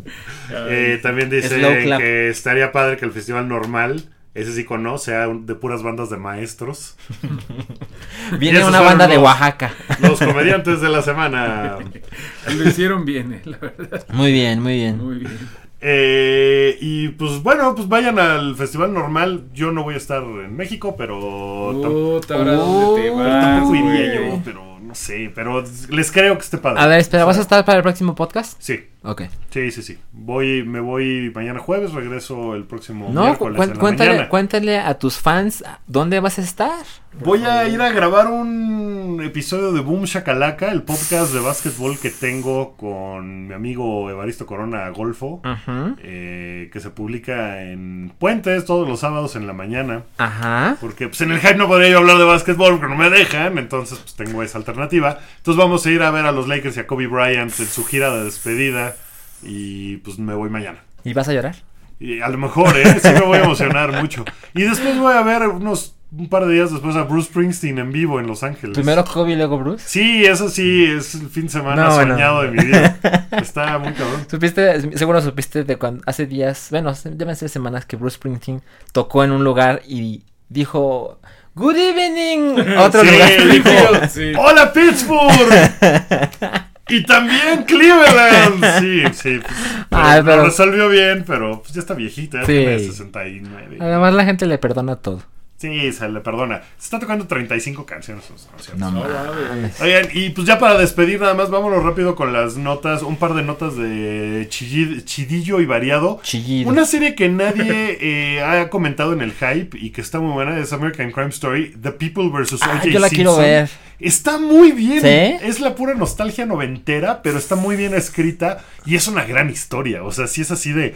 S1: Eh, también dice
S2: Slow clap.
S1: que estaría padre que el festival normal, ese sí conoce, sea de puras bandas de maestros. <laughs>
S2: Viene una banda de Oaxaca.
S1: Los comediantes de la semana. <laughs>
S3: Lo hicieron bien, eh, la verdad.
S2: Muy bien, muy bien.
S3: Muy bien.
S1: Eh, y pues bueno, pues vayan al festival normal. Yo no voy a estar en México, pero tam-
S3: Puta, ahora dónde te
S2: Uy,
S3: vas.
S1: tampoco iría yo, pero no sé. Pero les creo que esté padre.
S2: A ver, espera, ¿vas a estar para el próximo podcast?
S1: Sí,
S2: Ok.
S1: sí, sí, sí. Voy, me voy mañana jueves, regreso el próximo
S2: No,
S1: miércoles
S2: cu-
S1: en la
S2: cuéntale,
S1: mañana.
S2: cuéntale a tus fans dónde vas a estar.
S1: Voy a ir a grabar un episodio de Boom Shakalaka, el podcast de básquetbol que tengo con mi amigo Evaristo Corona Golfo, eh, que se publica en Puentes todos los sábados en la mañana.
S2: Ajá.
S1: Porque pues, en el hype no podría yo hablar de básquetbol porque no me dejan, entonces pues tengo esa alternativa. Entonces vamos a ir a ver a los Lakers y a Kobe Bryant en su gira de despedida y pues me voy mañana.
S2: ¿Y vas a llorar?
S1: Y a lo mejor, ¿eh? Sí me voy a emocionar mucho. Y después voy a ver unos un par de días después a Bruce Springsteen en vivo en Los Ángeles.
S2: Primero Kobe y luego Bruce.
S1: Sí, eso sí, es el fin de semana
S2: No, bueno.
S1: soñado de mi vida. Está muy cabrón.
S2: Supiste, seguro supiste de cuando hace días, bueno, deben ser semanas que Bruce Springsteen tocó en un lugar y dijo Good evening. Otro
S1: Sí,
S2: lugar.
S1: dijo,
S3: Sí.
S1: ¡Hola Pittsburgh! <laughs> y también Cleveland. <laughs> Sí, sí. pues, pero
S2: Ay, pero-
S1: Lo resolvió bien, pero pues ya está viejita, ya
S2: Sí.
S1: tiene 69.
S2: Además la gente le perdona todo.
S1: Sí, se le perdona. Se está tocando 35 canciones.
S2: No
S3: No,
S2: mames.
S1: Oigan, y pues ya para despedir nada más, vámonos rápido con las notas, un par de notas de Chidillo y Variado.
S2: Chillido.
S1: Una serie que nadie <laughs> eh, ha comentado en el hype y que está muy buena es American Crime Story, The People vs.
S2: Ah,
S1: O.J.
S2: yo la quiero
S1: Simpson.
S2: ver.
S1: Está muy bien.
S2: ¿Sí?
S1: Es la pura nostalgia noventera, pero está muy bien escrita y es una gran historia. O sea, sí es así de...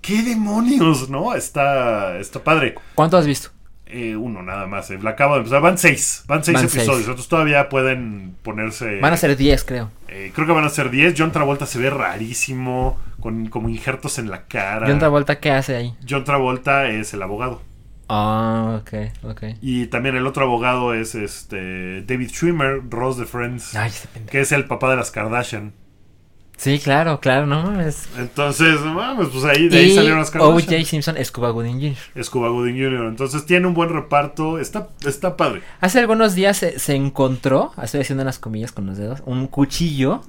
S1: ¿Qué demonios? ¿No? Está, está padre.
S2: ¿Cuánto has visto?
S1: Eh, uno nada más. eh, la acabo de empezar. Van seis. Van seis
S2: Van
S1: episodios.
S2: seis.
S1: Entonces todavía pueden ponerse...
S2: Van a ser 10, creo.
S1: eh, creo que van a ser 10. John Travolta se ve rarísimo. Con como injertos en la cara.
S2: ¿Y otra vuelta qué hace ahí?
S1: John Travolta es el abogado.
S2: Ah, ok, ok.
S1: Y también el otro abogado es este David Schwimmer, Ross de Friends.
S2: Ay, pendejo.
S1: Que es el papá de las Kardashian.
S2: Sí, claro, claro, no mames.
S1: Entonces, no mames, pues ahí de ahí
S2: Y
S1: salieron las Kardashian.
S2: O.J. Simpson es Cuba Gooding Jr.
S1: Es Cuba Gooding Jr. Entonces tiene un buen reparto. Está, está padre.
S2: Hace algunos días se, se encontró, estoy haciendo unas comillas con los dedos, un cuchillo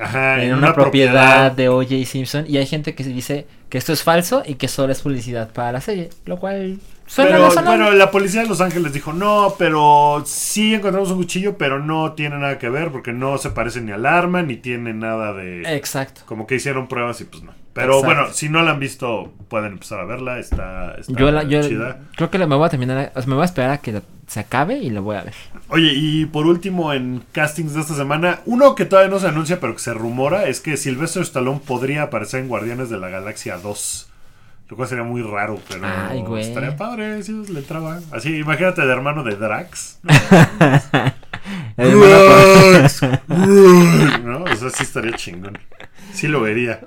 S1: Ajá,
S2: en una, propiedad, de O.J. Simpson y hay gente que dice que esto es falso y que solo es publicidad para la serie, lo cual
S1: Pero bueno, la policía de Los Ángeles dijo, no, pero sí encontramos un cuchillo, pero no tiene nada que ver porque no se parece ni al arma, ni tiene nada de...
S2: Exacto.
S1: Como que hicieron pruebas y pues no. Pero
S2: Exacto.
S1: bueno, si no la han visto, pueden empezar a verla, está, está
S2: Yo, la, yo
S1: chida.
S2: creo que la- me voy a terminar, o sea, me voy a esperar a que la- se acabe y lo voy a ver.
S1: Oye, y por último, en castings de esta semana, uno que todavía no se anuncia, pero que se rumora, es que Sylvester Stallone podría aparecer en Guardianes de la Galaxia 2. Lo cual sería muy raro, pero
S2: Ay, güey.
S1: estaría padre si le entraba. Así, imagínate de hermano de Drax. <laughs>
S2: El hermano-
S1: Drax. ¿No? O sea, sí estaría chingón. Sí lo vería.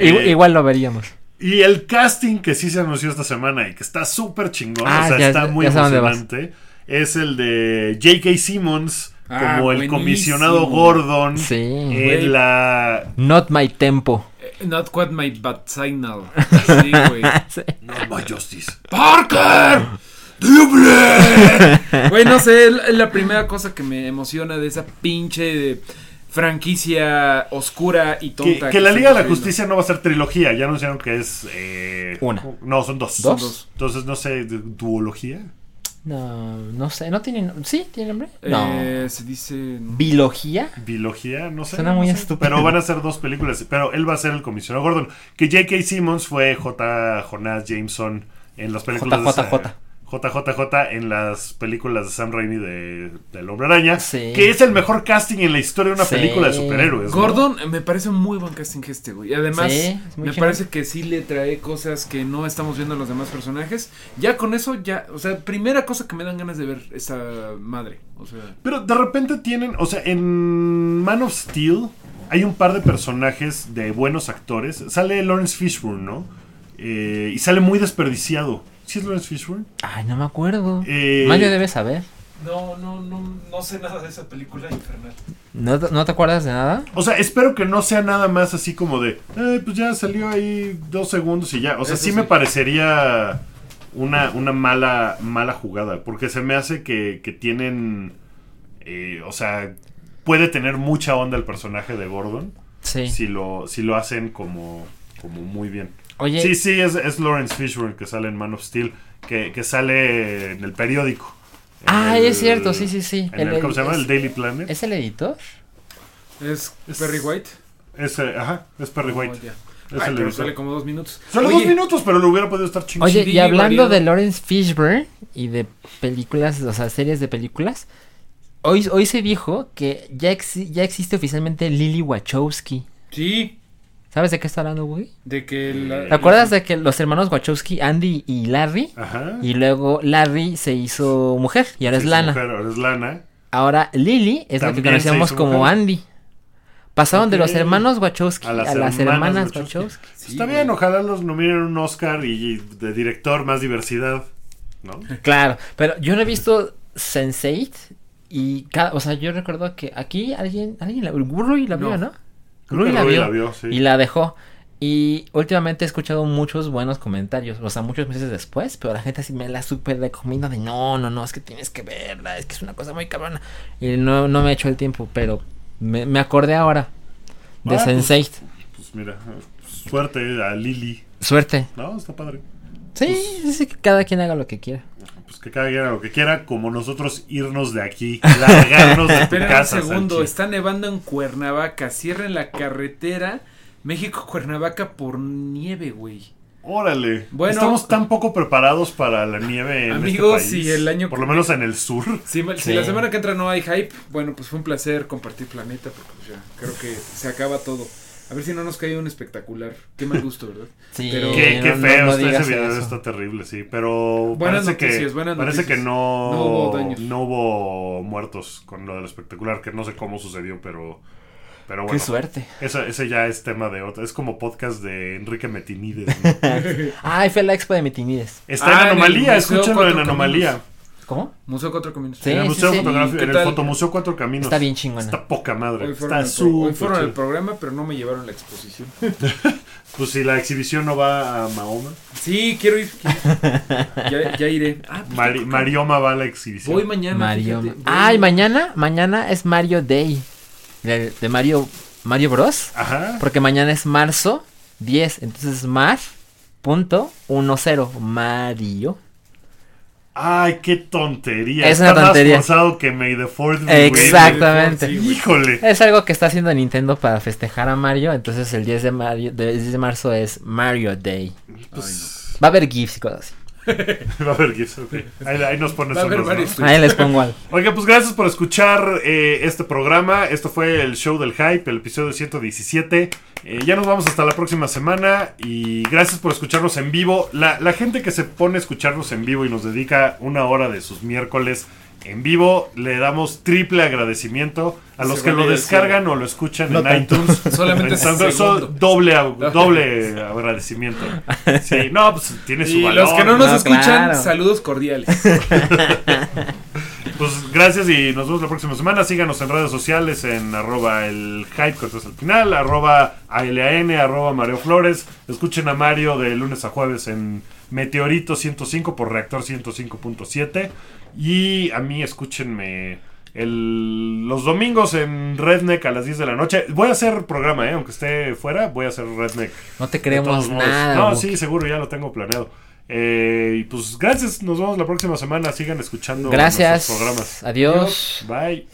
S2: Igual,
S1: Eh,
S2: igual lo veríamos.
S1: Y el casting que sí se anunció esta semana y que está súper chingón,
S2: Ah,
S1: o sea,
S2: ya-
S1: está muy emocionante, es el de J.K. Simmons
S3: Ah,
S1: como el comisionado Gordon
S2: Sí.
S1: en
S3: Güey.
S1: la...
S2: Not my tempo.
S3: Not quite my bad signal. <laughs> Sí, güey.
S2: Sí.
S1: No, my justice.
S3: ¡Parker! ¡Triple! Güey, no sé, es la- primera cosa que me emociona de esa pinche franquicia oscura y
S1: Que,
S3: tonta.
S1: que la Liga de la
S3: viendo.
S1: Justicia no va a ser trilogía, ya anunciaron que es... eh,
S2: Una.
S1: No, son dos.
S2: ¿Dos?
S1: Son dos. Entonces, no sé, du- duología.
S2: No, no sé, no tiene, nom- ¿sí? ¿Tiene nombre? No.
S3: Eh, se dice.
S2: ¿Bilogía?
S1: Bilogía, no sé.
S2: Suena muy
S1: no sé.
S2: estúpido.
S1: Pero van a ser dos películas. Pero él va a ser el comisionado Gordon. Que J.K. Simmons fue J. Jonas Jameson en las películas. de-
S2: JJJ.
S1: JJJ en las películas de Sam Raimi de, del Hombre Araña.
S2: Sí.
S1: Que es el mejor casting en la historia de una
S2: Sí.
S1: película de superhéroes. ¿no?
S3: Gordon eh, me parece un muy buen casting este, güey. Y además,
S2: Sí,
S3: me parece que sí le trae cosas que no estamos viendo en los demás personajes. Ya con eso, ya, o sea, primera cosa que me dan ganas de ver esa madre. O sea,
S1: Pero de repente tienen. O sea, en Man of Steel hay un par de personajes de buenos actores. Sale Lawrence Fishburne, ¿no? Eh, y sale muy desperdiciado. ¿Sí es Lawrence Fishburne?
S2: Ay, no me acuerdo.
S1: Eh,
S2: Mario debe saber.
S3: no, no, no, no sé nada de esa película infernal.
S2: ¿No, te- ¿No te acuerdas de nada?
S1: O sea, espero que no sea nada más así como de, eh, pues ya salió ahí dos segundos y ya. O sea, sí. me parecería una, una mala, mala jugada. Porque se me hace que, que tienen, eh, o sea, puede tener mucha onda el personaje de Gordon
S2: Sí.
S1: si lo, si lo hacen como, como muy bien.
S2: Oye,
S1: Sí, sí, es, es Lawrence Fishburne que sale en Man of Steel, que, que sale en el periódico. En
S2: Ah,
S1: el-
S2: es cierto, sí, sí, sí.
S1: en
S2: El-
S1: el- ¿Cómo se llama?
S2: es-
S1: El Daily Planet.
S2: ¿es el editor?
S3: ¿Es
S1: Es-
S3: Perry White?
S1: Es, eh, ajá, es Perry White.
S3: Oh.
S1: Es
S3: Ay,
S1: el
S3: pero
S1: editor.
S3: sale como dos minutos.
S1: Solo
S3: Oye,
S1: dos minutos, pero lo hubiera podido estar chingón.
S2: Oye, y hablando
S3: variado.
S2: de Lawrence Fishburne y de películas, o sea, series de películas, hoy, hoy se dijo que ya, exi- ya existe oficialmente Lily Wachowski.
S3: Sí,
S2: ¿Sabes de qué está hablando, güey?
S3: de que la-
S2: ¿Te acuerdas de que los hermanos Wachowski, Andy y Larry,
S1: Ajá.
S2: y luego Larry se hizo mujer y ahora es Lana?
S1: mujer, ahora es Lana.
S2: Ahora Lily es la que
S1: También se
S2: conocíamos
S1: hizo
S2: como
S1: mujer.
S2: Andy. Pasaron de los hermanos Wachowski a las, hermanas,
S1: Wachowski.
S2: Wachowski.
S3: Sí,
S1: Está
S3: güey.
S1: bien, ojalá los nominen un Oscar y de director más diversidad. ¿No? <laughs>
S2: Claro, pero yo no he visto Sense8 y cada, o sea, yo recuerdo que aquí alguien, alguien la, Rui la vio,
S3: No.
S2: ¿no? Rui la
S1: Rui
S2: vio,
S1: la vio, sí.
S2: y la dejó. Y últimamente he escuchado muchos buenos comentarios, o sea, muchos meses después, pero la gente así me la super recomienda de no, no, no, es que tienes que verla, es que es una cosa muy cabrona. Y no, no me he hecho el tiempo, pero me, me acordé ahora de
S1: Ah, pues-
S2: Sense8.
S1: Pues mira, suerte a Lily.
S2: Suerte.
S1: No, está padre.
S2: Sí, sí, sí, que cada quien haga lo que quiera.
S1: Pues que cada quien haga lo que quiera, como nosotros irnos de aquí, largarnos de <laughs> tu casa.
S3: un segundo, está nevando en Cuernavaca, cierren la carretera México-Cuernavaca <laughs> por nieve, güey.
S1: Órale.
S3: Bueno.
S1: Estamos tan poco preparados para la nieve en
S3: Amigos,
S1: este país.
S3: si el año
S1: Por lo menos en el sur.
S3: Si, la semana que entra no hay hype, bueno, pues fue un placer compartir planeta, porque pues ya creo que se acaba todo. A ver si no nos cae un espectacular. Qué mal gusto, ¿verdad? <laughs>
S2: Sí,
S3: Pero-
S1: Qué,
S2: no-
S1: qué
S2: no-
S1: feo,
S2: no
S1: ese video
S2: eso.
S1: está terrible, sí. Pero
S3: Buenas
S1: parece
S3: noticias,
S1: que
S3: buenas
S1: parece
S3: noticias.
S1: que no,
S3: No hubo daños.
S1: no hubo muertos con lo del espectacular, que no sé cómo sucedió, pero pero bueno.
S2: Qué suerte.
S1: Esa- ese ya es tema de otro. Es como podcast de Enrique Metinides. ¿no? <laughs>
S2: Ay, fue la expo de Mitinides.
S1: Está
S3: Ah,
S1: en
S3: el
S1: Anomalía,
S3: Museo
S1: escúchenlo en Anomalía.
S3: Museo Cuatro Caminos.
S2: Sí,
S1: en el Museo
S2: sí.
S1: Fotográfico,
S3: ¿Qué
S1: en el? Fotomuseo Cuatro Caminos.
S2: Está bien chingona.
S1: Está poca madre.
S3: Hoy fueron,
S1: Está
S3: al, pro- hoy
S1: súper
S3: fueron al
S1: chido.
S3: programa, pero no me llevaron la exposición. <laughs>
S1: Pues si la exhibición no va a Mahoma,
S3: Sí, quiero ir. ya, ya iré. Ah, pues,
S1: Mari- Marioma va a la exhibición.
S3: voy mañana.
S2: Mario.
S3: fíjate, voy-
S2: Ay, mañana, mañana es Mario Day. De, de Mario Mario Bros.
S1: Ajá.
S2: Porque mañana es marzo 10. Entonces mar.10 Mario.
S1: Ay, qué tontería.
S2: Es una
S1: Está
S2: tontería.
S1: más forzado que May the Fourth.
S2: Exactamente.
S3: Sí, güey.
S1: Híjole.
S2: Es algo que está haciendo Nintendo para festejar a Mario. Entonces el 10 de, Mario, del 10 de marzo es Mario Day.
S1: Pues,
S2: Va a haber GIFs y cosas así. <laughs>
S1: va a haber gifs, ok. Ahí, ahí nos pones
S3: Va a haber
S1: unos, ¿no?
S2: Ahí les pongo algo.
S1: Oiga, pues gracias por escuchar eh, este programa. Esto fue el show del hype, el episodio 117. Eh, ya nos vamos hasta la próxima semana y gracias por escucharnos en vivo. La, la gente que se pone a escucharnos en vivo y nos dedica una hora de sus miércoles en vivo, le damos triple agradecimiento a
S3: Se
S1: los que lo
S3: decir.
S1: descargan o lo escuchan
S2: No
S1: en
S2: tanto.
S1: iTunes. <laughs>
S3: Solamente
S1: eso, doble, <laughs> doble agradecimiento. Sí, no, pues tiene su
S3: Y
S1: valor.
S3: los que no nos
S2: No,
S3: escuchan,
S2: claro.
S3: saludos cordiales. <laughs>
S1: Pues gracias y nos vemos la próxima semana. Síganos en redes sociales en arroba el hype cortas al final, arroba ALAN, arroba Mario Flores. Escuchen a Mario de lunes a jueves en Meteorito 105 por Reactor 105.7. Y a mí escúchenme el- los domingos en Redneck a las 10 de la noche. Voy a hacer programa, ¿eh? aunque esté fuera, voy a hacer Redneck.
S2: No te creemos nada.
S1: No, sí, seguro, ya lo tengo planeado. Eh, y pues gracias, nos vemos la próxima semana. Sigan escuchando
S2: Gracias.
S1: nuestros programas.
S2: Adiós.
S1: Bye.